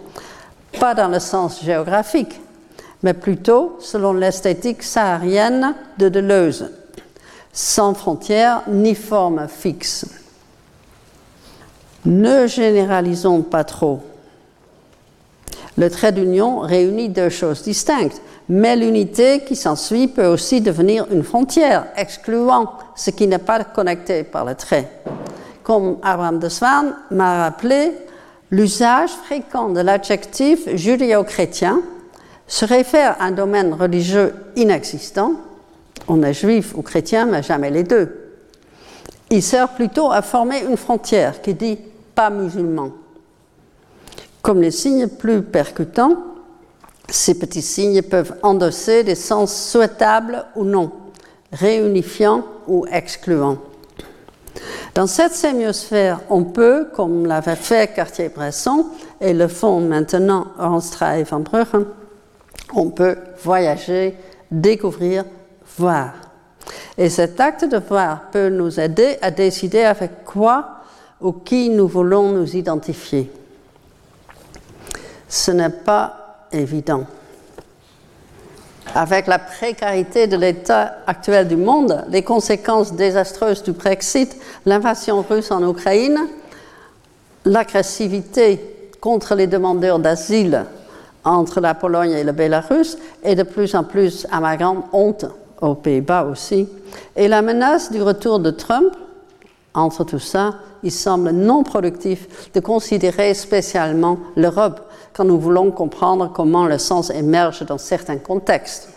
pas dans le sens géographique, mais plutôt selon l'esthétique saharienne de Deleuze, sans frontières ni forme fixe. Ne généralisons pas trop. Le trait d'union réunit deux choses distinctes, mais l'unité qui s'ensuit peut aussi devenir une frontière, excluant ce qui n'est pas connecté par le trait. Comme Abraham de Swan m'a rappelé, l'usage fréquent de l'adjectif judéo-chrétien se réfère à un domaine religieux inexistant on est juif ou chrétien, mais jamais les deux. Il sert plutôt à former une frontière qui dit pas musulman. Comme les signes plus percutants, ces petits signes peuvent endosser des sens souhaitables ou non, réunifiants ou excluants. Dans cette sémiosphère, on peut, comme l'avait fait Cartier-Bresson et le font maintenant Ornstra et Van Bruggen, on peut voyager, découvrir, voir. Et cet acte de voir peut nous aider à décider avec quoi ou qui nous voulons nous identifier. Ce n'est pas évident. Avec la précarité de l'état actuel du monde, les conséquences désastreuses du Brexit, l'invasion russe en Ukraine, l'agressivité contre les demandeurs d'asile entre la Pologne et le Bélarus est de plus en plus, à ma grande honte, aux Pays-Bas aussi. Et la menace du retour de Trump, entre tout ça, il semble non productif de considérer spécialement l'Europe quand nous voulons comprendre comment le sens émerge dans certains contextes.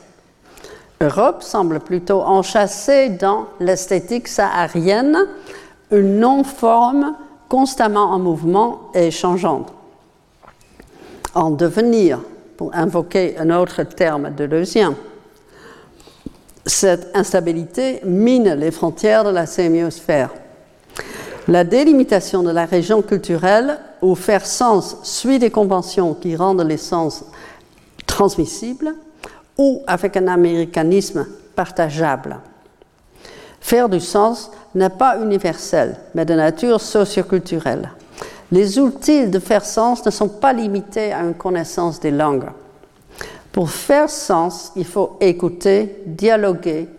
L'Europe semble plutôt enchâssée dans l'esthétique saharienne, une non-forme constamment en mouvement et changeante. En devenir, pour invoquer un autre terme de leusien. Cette instabilité mine les frontières de la sémiosphère. La délimitation de la région culturelle où faire sens suit des conventions qui rendent les sens transmissibles ou avec un américanisme partageable. Faire du sens n'est pas universel, mais de nature socioculturelle. Les outils de faire sens ne sont pas limités à une connaissance des langues. Pour faire sens, il faut écouter, dialoguer,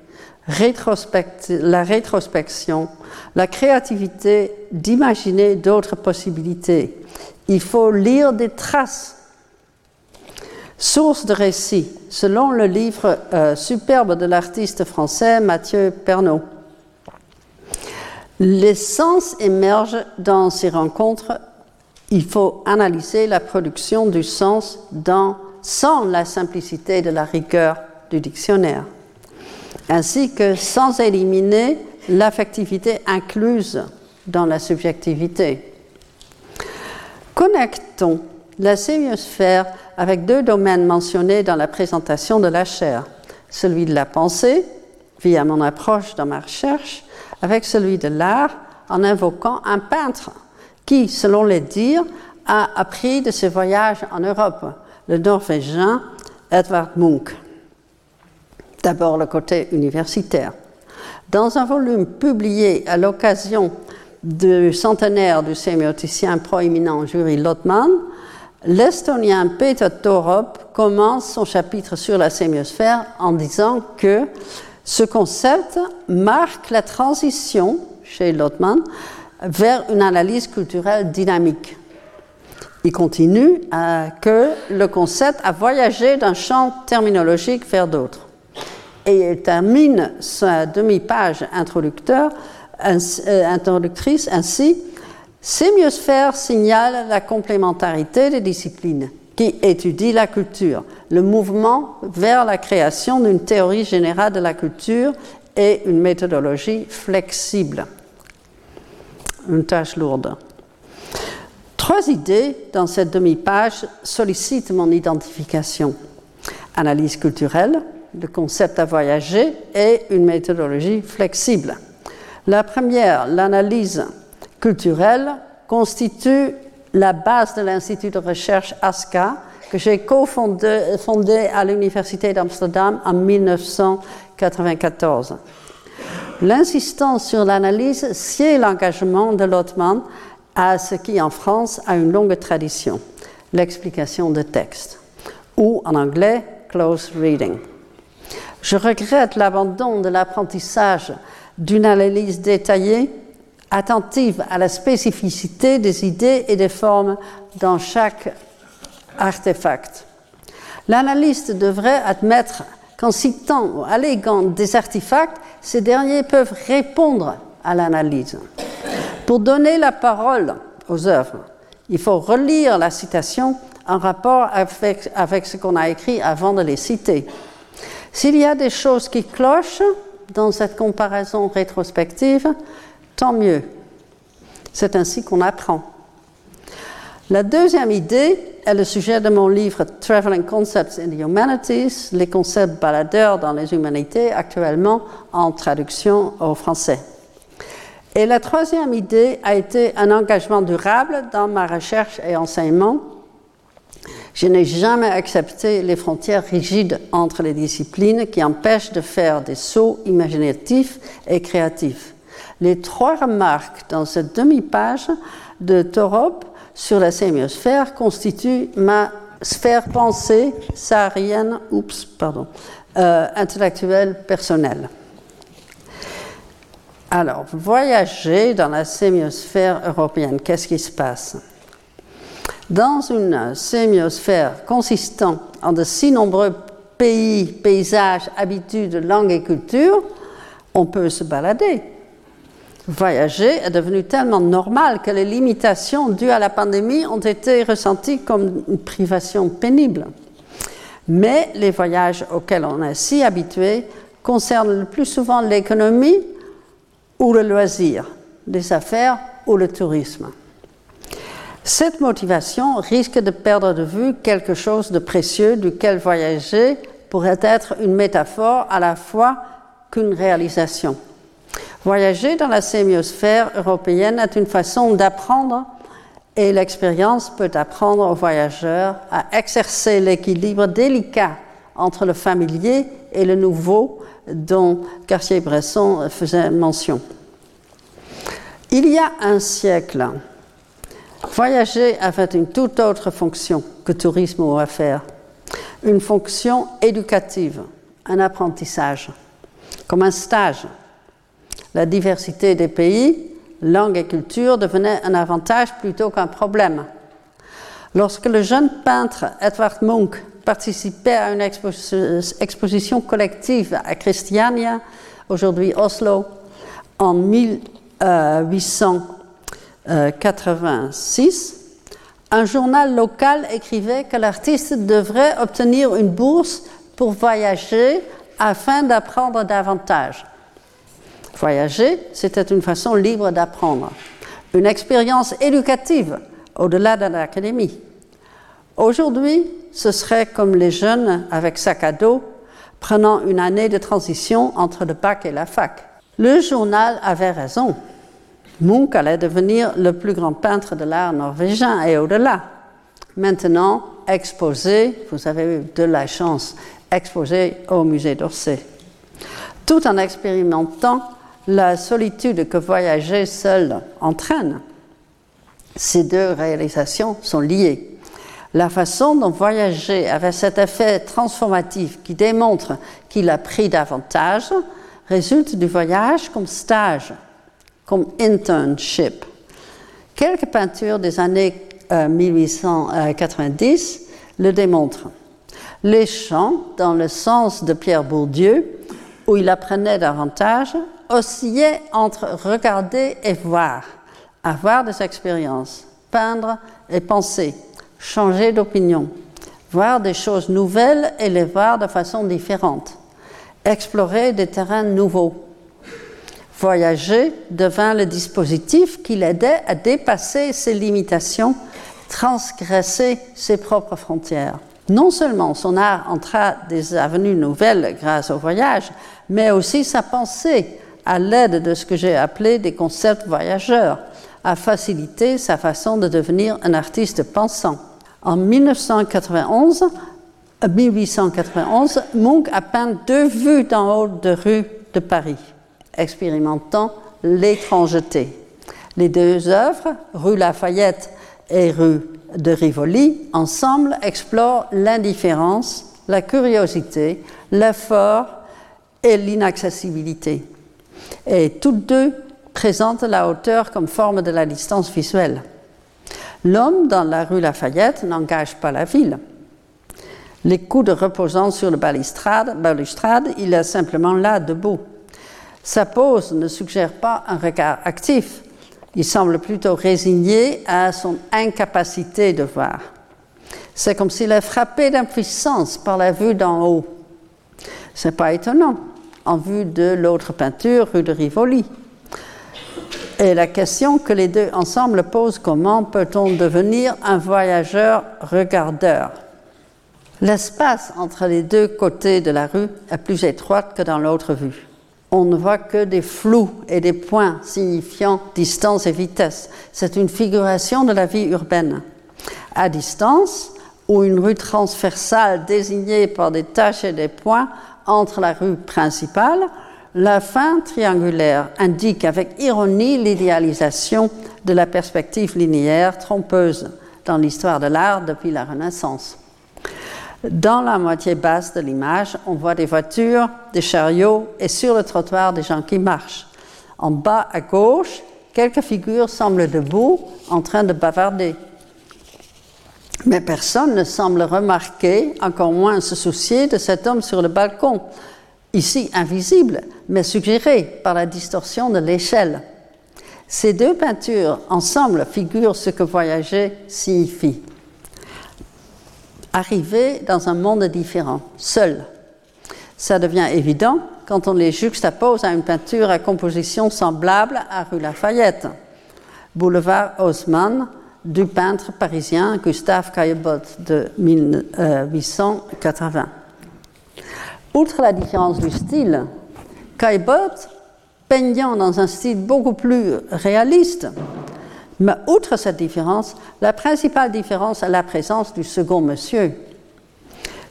la rétrospection, la créativité d'imaginer d'autres possibilités. Il faut lire des traces. Source de récit, selon le livre euh, superbe de l'artiste français Mathieu Pernaud. Les sens émergent dans ces rencontres. Il faut analyser la production du sens dans sans la simplicité de la rigueur du dictionnaire, ainsi que sans éliminer l'affectivité incluse dans la subjectivité. Connectons la sémiosphère avec deux domaines mentionnés dans la présentation de la chair, celui de la pensée, via mon approche dans ma recherche, avec celui de l'art, en invoquant un peintre qui, selon les dires, a appris de ses voyages en Europe le norvégien Edvard Munch. D'abord le côté universitaire. Dans un volume publié à l'occasion du centenaire du sémioticien proéminent Juri Lotman, l'Estonien Peter Torop commence son chapitre sur la sémiosphère en disant que ce concept marque la transition chez Lotman vers une analyse culturelle dynamique. Il continue que le concept a voyagé d'un champ terminologique vers d'autres. Et termine sa demi-page introducteur, euh, introductrice ainsi. Sémiosphère signale la complémentarité des disciplines qui étudient la culture, le mouvement vers la création d'une théorie générale de la culture et une méthodologie flexible. Une tâche lourde. Trois idées dans cette demi-page sollicitent mon identification. Analyse culturelle, le concept à voyager et une méthodologie flexible. La première, l'analyse culturelle, constitue la base de l'Institut de recherche ASCA que j'ai cofondé à l'Université d'Amsterdam en 1994. L'insistance sur l'analyse sied l'engagement de Lotman à ce qui en France a une longue tradition, l'explication de texte, ou en anglais close reading. Je regrette l'abandon de l'apprentissage d'une analyse détaillée, attentive à la spécificité des idées et des formes dans chaque artefact. L'analyste devrait admettre qu'en citant ou alléguant des artefacts, ces derniers peuvent répondre à l'analyse. Pour donner la parole aux œuvres, il faut relire la citation en rapport avec, avec ce qu'on a écrit avant de les citer. S'il y a des choses qui clochent dans cette comparaison rétrospective, tant mieux. C'est ainsi qu'on apprend. La deuxième idée est le sujet de mon livre Traveling Concepts in the Humanities, les concepts baladeurs dans les humanités, actuellement en traduction au français. Et la troisième idée a été un engagement durable dans ma recherche et enseignement. Je n'ai jamais accepté les frontières rigides entre les disciplines qui empêchent de faire des sauts imaginatifs et créatifs. Les trois remarques dans cette demi-page de Torop sur la sémiosphère constituent ma sphère pensée saharienne, oups, pardon, euh, intellectuelle personnelle. Alors, voyager dans la sémiosphère européenne, qu'est-ce qui se passe? Dans une sémiosphère consistant en de si nombreux pays, paysages, habitudes, langues et cultures, on peut se balader. Voyager est devenu tellement normal que les limitations dues à la pandémie ont été ressenties comme une privation pénible. Mais les voyages auxquels on est si habitué concernent le plus souvent l'économie, ou le loisir, les affaires ou le tourisme. Cette motivation risque de perdre de vue quelque chose de précieux duquel voyager pourrait être une métaphore à la fois qu'une réalisation. Voyager dans la sémiosphère européenne est une façon d'apprendre et l'expérience peut apprendre aux voyageurs à exercer l'équilibre délicat entre le familier et le nouveau dont Cartier-Bresson faisait mention. Il y a un siècle, voyager avait une toute autre fonction que tourisme ou affaires, une fonction éducative, un apprentissage, comme un stage. La diversité des pays, langues et cultures devenait un avantage plutôt qu'un problème. Lorsque le jeune peintre Edvard Munch participé à une exposition collective à Christiania, aujourd'hui Oslo, en 1886. Un journal local écrivait que l'artiste devrait obtenir une bourse pour voyager afin d'apprendre davantage. Voyager, c'était une façon libre d'apprendre, une expérience éducative au-delà de l'académie. Aujourd'hui, ce serait comme les jeunes avec sac à dos prenant une année de transition entre le bac et la fac. Le journal avait raison. Munch allait devenir le plus grand peintre de l'art norvégien et au-delà. Maintenant, exposé, vous avez eu de la chance, exposé au musée d'Orsay. Tout en expérimentant la solitude que voyager seul entraîne. Ces deux réalisations sont liées. La façon dont voyager avait cet effet transformatif qui démontre qu'il a pris davantage résulte du voyage comme stage, comme internship. Quelques peintures des années 1890 euh, le démontrent. Les chants, dans le sens de Pierre Bourdieu, où il apprenait davantage, oscillaient entre regarder et voir, avoir des expériences, peindre et penser, changer d'opinion, voir des choses nouvelles et les voir de façon différente, explorer des terrains nouveaux. Voyager devint le dispositif qui l'aidait à dépasser ses limitations, transgresser ses propres frontières. Non seulement son art entra des avenues nouvelles grâce au voyage, mais aussi sa pensée, à l'aide de ce que j'ai appelé des concepts voyageurs, a facilité sa façon de devenir un artiste pensant. En 1991, 1891, Munch a peint deux vues d'en haut de rue de Paris, expérimentant l'étrangeté. Les deux œuvres, rue Lafayette et rue de Rivoli, ensemble explorent l'indifférence, la curiosité, l'effort et l'inaccessibilité. Et toutes deux présentent la hauteur comme forme de la distance visuelle. L'homme dans la rue Lafayette n'engage pas la ville. Les coudes reposant sur le balustrade, balustrade, il est simplement là, debout. Sa pose ne suggère pas un regard actif, il semble plutôt résigné à son incapacité de voir. C'est comme s'il est frappé d'impuissance par la vue d'en haut. Ce n'est pas étonnant, en vue de l'autre peinture, rue de Rivoli. Et la question que les deux ensemble posent, comment peut-on devenir un voyageur regardeur? L'espace entre les deux côtés de la rue est plus étroit que dans l'autre vue on ne voit que des flous et des points signifiant distance et vitesse. C'est une figuration de la vie urbaine. À distance, ou une rue transversale désignée par des taches et des points entre la rue principale, la fin triangulaire indique avec ironie l'idéalisation de la perspective linéaire trompeuse dans l'histoire de l'art depuis la Renaissance. Dans la moitié basse de l'image, on voit des voitures, des chariots et sur le trottoir des gens qui marchent. En bas à gauche, quelques figures semblent debout en train de bavarder. Mais personne ne semble remarquer, encore moins se soucier de cet homme sur le balcon, ici invisible, mais suggéré par la distorsion de l'échelle. Ces deux peintures ensemble figurent ce que voyager signifie arriver dans un monde différent, seul. Ça devient évident quand on les juxtapose à une peinture à composition semblable à rue Lafayette, boulevard Haussmann, du peintre parisien Gustave Caillebotte de 1880. Outre la différence du style, Caillebotte, peignant dans un style beaucoup plus réaliste, mais outre cette différence, la principale différence est la présence du second monsieur.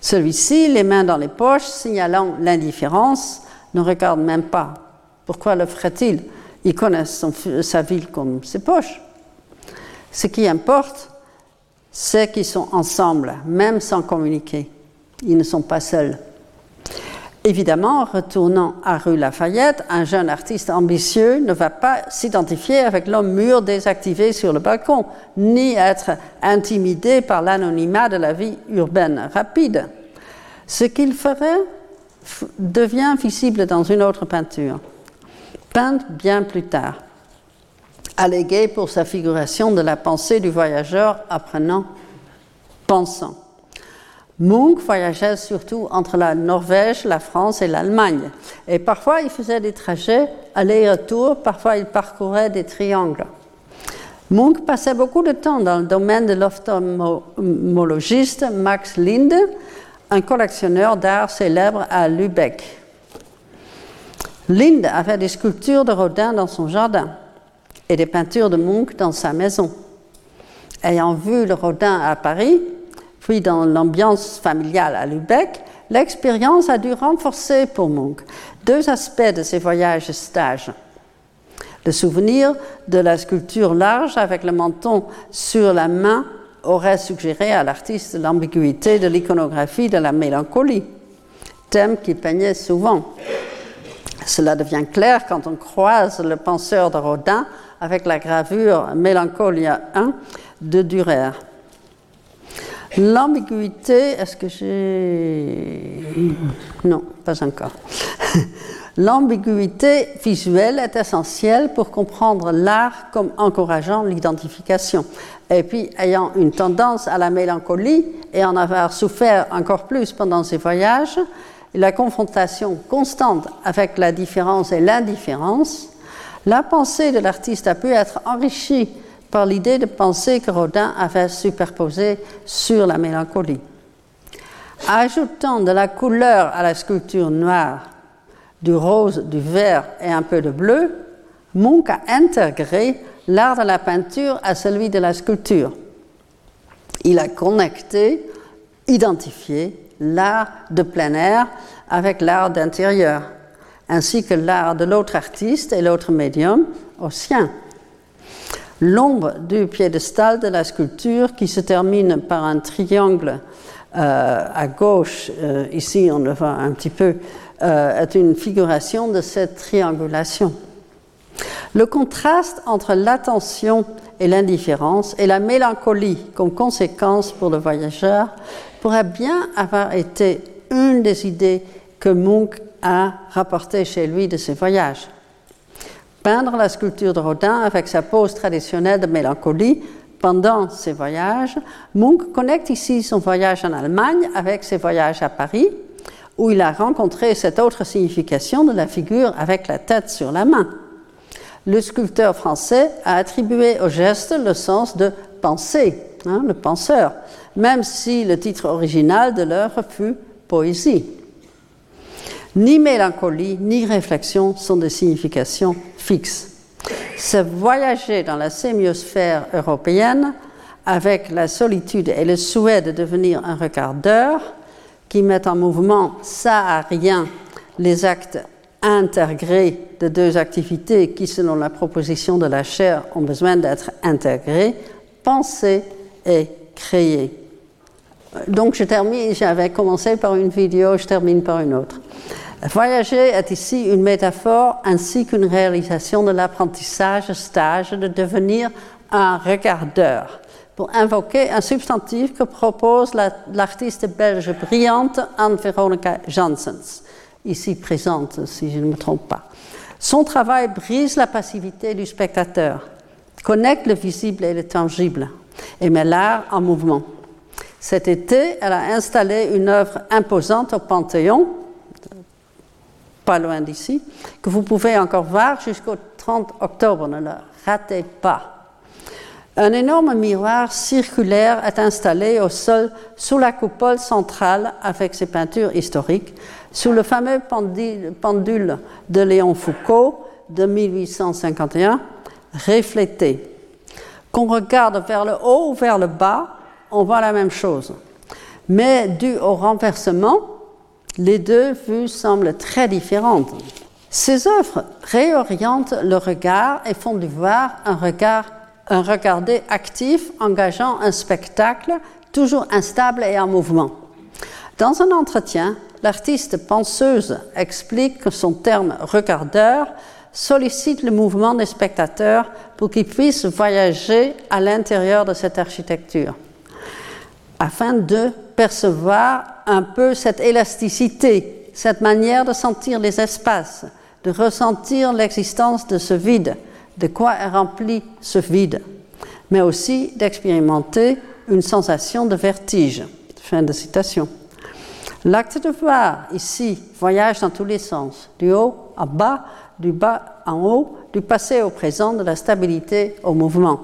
Celui-ci, les mains dans les poches, signalant l'indifférence, ne regarde même pas. Pourquoi le ferait-il? Il connaît sa ville comme ses poches. Ce qui importe, c'est qu'ils sont ensemble, même sans communiquer. Ils ne sont pas seuls. Évidemment, retournant à rue Lafayette, un jeune artiste ambitieux ne va pas s'identifier avec l'homme mûr désactivé sur le balcon, ni être intimidé par l'anonymat de la vie urbaine rapide. Ce qu'il ferait devient visible dans une autre peinture, peinte bien plus tard, alléguée pour sa figuration de la pensée du voyageur apprenant, pensant. Munch voyageait surtout entre la Norvège, la France et l'Allemagne. Et parfois, il faisait des trajets aller-retour, parfois, il parcourait des triangles. Munch passait beaucoup de temps dans le domaine de l'ophtalmologiste Max Linde, un collectionneur d'art célèbre à Lübeck. Linde avait des sculptures de Rodin dans son jardin et des peintures de Munch dans sa maison. Ayant vu le Rodin à Paris, puis dans l'ambiance familiale à Lübeck, l'expérience a dû renforcer pour Munch deux aspects de ses voyages et stages. Le souvenir de la sculpture large avec le menton sur la main aurait suggéré à l'artiste l'ambiguïté de l'iconographie de la mélancolie, thème qu'il peignait souvent. Cela devient clair quand on croise le penseur de Rodin avec la gravure Mélancolia 1 de Dürer. L'ambiguïté, est-ce que j'ai... Non, pas encore. L'ambiguïté visuelle est essentielle pour comprendre l'art comme encourageant l'identification. Et puis, ayant une tendance à la mélancolie et en avoir souffert encore plus pendant ses voyages, la confrontation constante avec la différence et l'indifférence, la pensée de l'artiste a pu être enrichie par l'idée de penser que Rodin avait superposé sur la mélancolie. Ajoutant de la couleur à la sculpture noire, du rose, du vert et un peu de bleu, Munch a intégré l'art de la peinture à celui de la sculpture. Il a connecté, identifié l'art de plein air avec l'art d'intérieur, ainsi que l'art de l'autre artiste et l'autre médium au sien. L'ombre du piédestal de la sculpture qui se termine par un triangle euh, à gauche, euh, ici on le voit un petit peu, euh, est une figuration de cette triangulation. Le contraste entre l'attention et l'indifférence et la mélancolie comme conséquence pour le voyageur pourrait bien avoir été une des idées que Munch a rapportées chez lui de ses voyages. Peindre la sculpture de Rodin avec sa pose traditionnelle de mélancolie pendant ses voyages, Munch connecte ici son voyage en Allemagne avec ses voyages à Paris, où il a rencontré cette autre signification de la figure avec la tête sur la main le sculpteur français a attribué au geste le sens de penser, hein, le penseur, même si le titre original de l'œuvre fut poésie. Ni mélancolie, ni réflexion sont des significations fixes. C'est voyager dans la sémiosphère européenne avec la solitude et le souhait de devenir un regardeur qui met en mouvement ça rien les actes intégrés de deux activités qui, selon la proposition de la chair, ont besoin d'être intégrées, penser et créer. Donc je termine, j'avais commencé par une vidéo, je termine par une autre. Voyager est ici une métaphore ainsi qu'une réalisation de l'apprentissage stage de devenir un regardeur pour invoquer un substantif que propose l'artiste belge brillante Anne-Veronica Janssens ici présente, si je ne me trompe pas. Son travail brise la passivité du spectateur, connecte le visible et le tangible et met l'art en mouvement. Cet été, elle a installé une œuvre imposante au Panthéon, pas loin d'ici, que vous pouvez encore voir jusqu'au 30 octobre. Ne le ratez pas. Un énorme miroir circulaire est installé au sol sous la coupole centrale avec ses peintures historiques, sous le fameux pendule de Léon Foucault de 1851, reflété. Qu'on regarde vers le haut ou vers le bas, on voit la même chose. Mais dû au renversement, les deux vues semblent très différentes. Ces œuvres réorientent le regard et font du voir un regard un regarder actif engageant un spectacle toujours instable et en mouvement. Dans un entretien, l'artiste penseuse explique que son terme regardeur sollicite le mouvement des spectateurs pour qu'ils puissent voyager à l'intérieur de cette architecture, afin de percevoir un peu cette élasticité, cette manière de sentir les espaces, de ressentir l'existence de ce vide, de quoi est rempli ce vide, mais aussi d'expérimenter une sensation de vertige. Fin de citation. L'acte de voir ici voyage dans tous les sens, du haut à bas, du bas en haut, du passé au présent, de la stabilité au mouvement.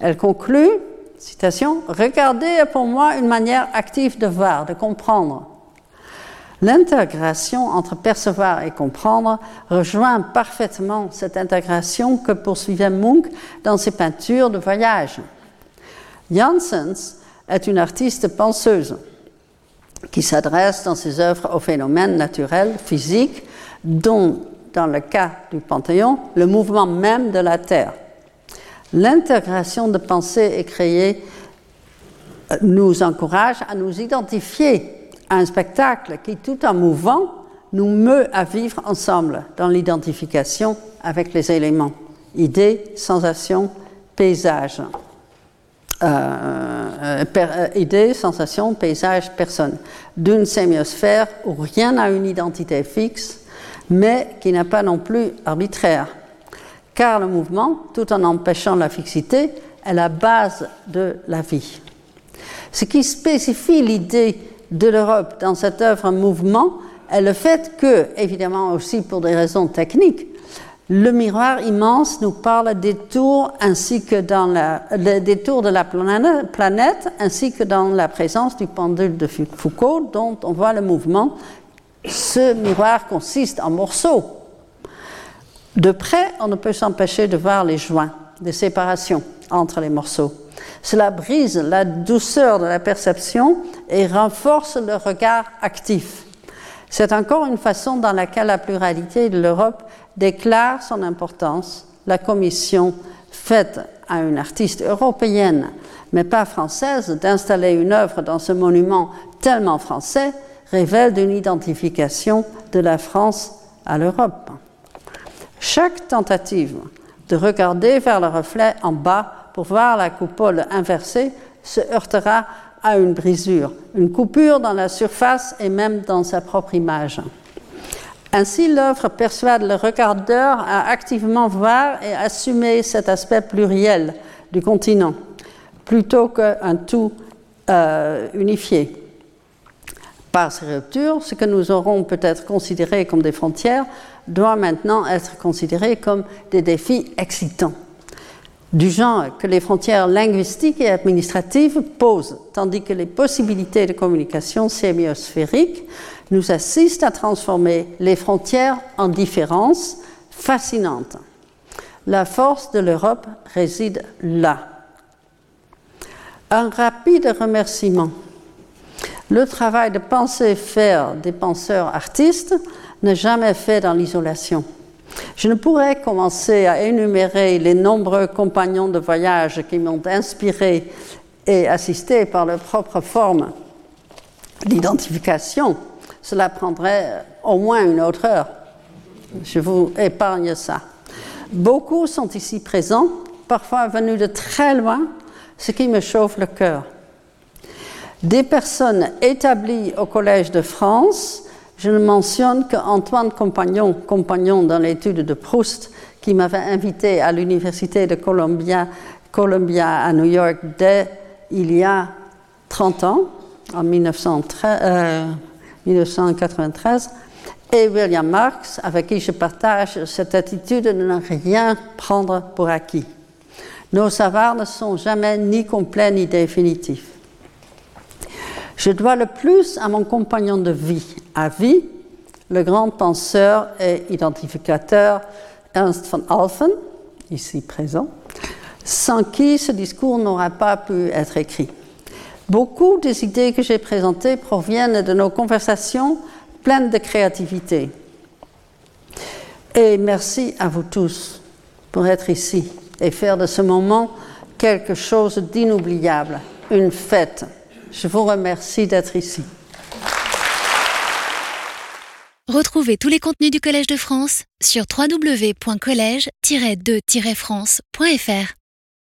Elle conclut, citation, Regarder est pour moi une manière active de voir, de comprendre, L'intégration entre percevoir et comprendre rejoint parfaitement cette intégration que poursuivait Munch dans ses peintures de voyage. Janssens est une artiste penseuse qui s'adresse dans ses œuvres aux phénomènes naturels, physiques, dont, dans le cas du Panthéon, le mouvement même de la Terre. L'intégration de pensée et créer nous encourage à nous identifier un spectacle qui, tout en mouvant, nous meut à vivre ensemble dans l'identification avec les éléments, idées, sensations, paysages. Euh, euh, euh, idée, sensation, paysage, personne, d'une sémiosphère où rien n'a une identité fixe, mais qui n'est pas non plus arbitraire. Car le mouvement, tout en empêchant la fixité, est la base de la vie. Ce qui spécifie l'idée de l'Europe dans cette œuvre mouvement est le fait que, évidemment aussi pour des raisons techniques, le miroir immense nous parle des tours ainsi que dans la, des tours de la planète, ainsi que dans la présence du pendule de Foucault dont on voit le mouvement. Ce miroir consiste en morceaux. De près, on ne peut s'empêcher de voir les joints, des séparations entre les morceaux. Cela brise la douceur de la perception et renforce le regard actif. C'est encore une façon dans laquelle la pluralité de l'Europe déclare son importance. La commission faite à une artiste européenne, mais pas française, d'installer une œuvre dans ce monument tellement français révèle une identification de la France à l'Europe. Chaque tentative de regarder vers le reflet en bas pour voir la coupole inversée se heurtera à une brisure, une coupure dans la surface et même dans sa propre image. Ainsi, l'œuvre persuade le regardeur à activement voir et assumer cet aspect pluriel du continent, plutôt qu'un tout euh, unifié. Par ces ruptures, ce que nous aurons peut-être considéré comme des frontières doit maintenant être considéré comme des défis excitants du genre que les frontières linguistiques et administratives posent, tandis que les possibilités de communication sémiosphérique nous assistent à transformer les frontières en différences fascinantes. La force de l'Europe réside là. Un rapide remerciement. Le travail de penser faire des penseurs artistes n'est jamais fait dans l'isolation. Je ne pourrais commencer à énumérer les nombreux compagnons de voyage qui m'ont inspiré et assisté par leur propre forme d'identification. Cela prendrait au moins une autre heure. Je vous épargne ça. Beaucoup sont ici présents, parfois venus de très loin, ce qui me chauffe le cœur. Des personnes établies au Collège de France, je ne mentionne qu'Antoine Compagnon, compagnon dans l'étude de Proust, qui m'avait invité à l'Université de Columbia, à New York dès il y a 30 ans, en 1993, euh, et William Marx, avec qui je partage cette attitude de ne rien prendre pour acquis. Nos savoirs ne sont jamais ni complets ni définitifs. Je dois le plus à mon compagnon de vie, à vie, le grand penseur et identificateur Ernst von Alphen, ici présent, sans qui ce discours n'aurait pas pu être écrit. Beaucoup des idées que j'ai présentées proviennent de nos conversations pleines de créativité. Et merci à vous tous pour être ici et faire de ce moment quelque chose d'inoubliable, une fête. Je vous remercie d'être ici. Retrouvez tous les contenus du Collège de France sur www.colège-2-france.fr.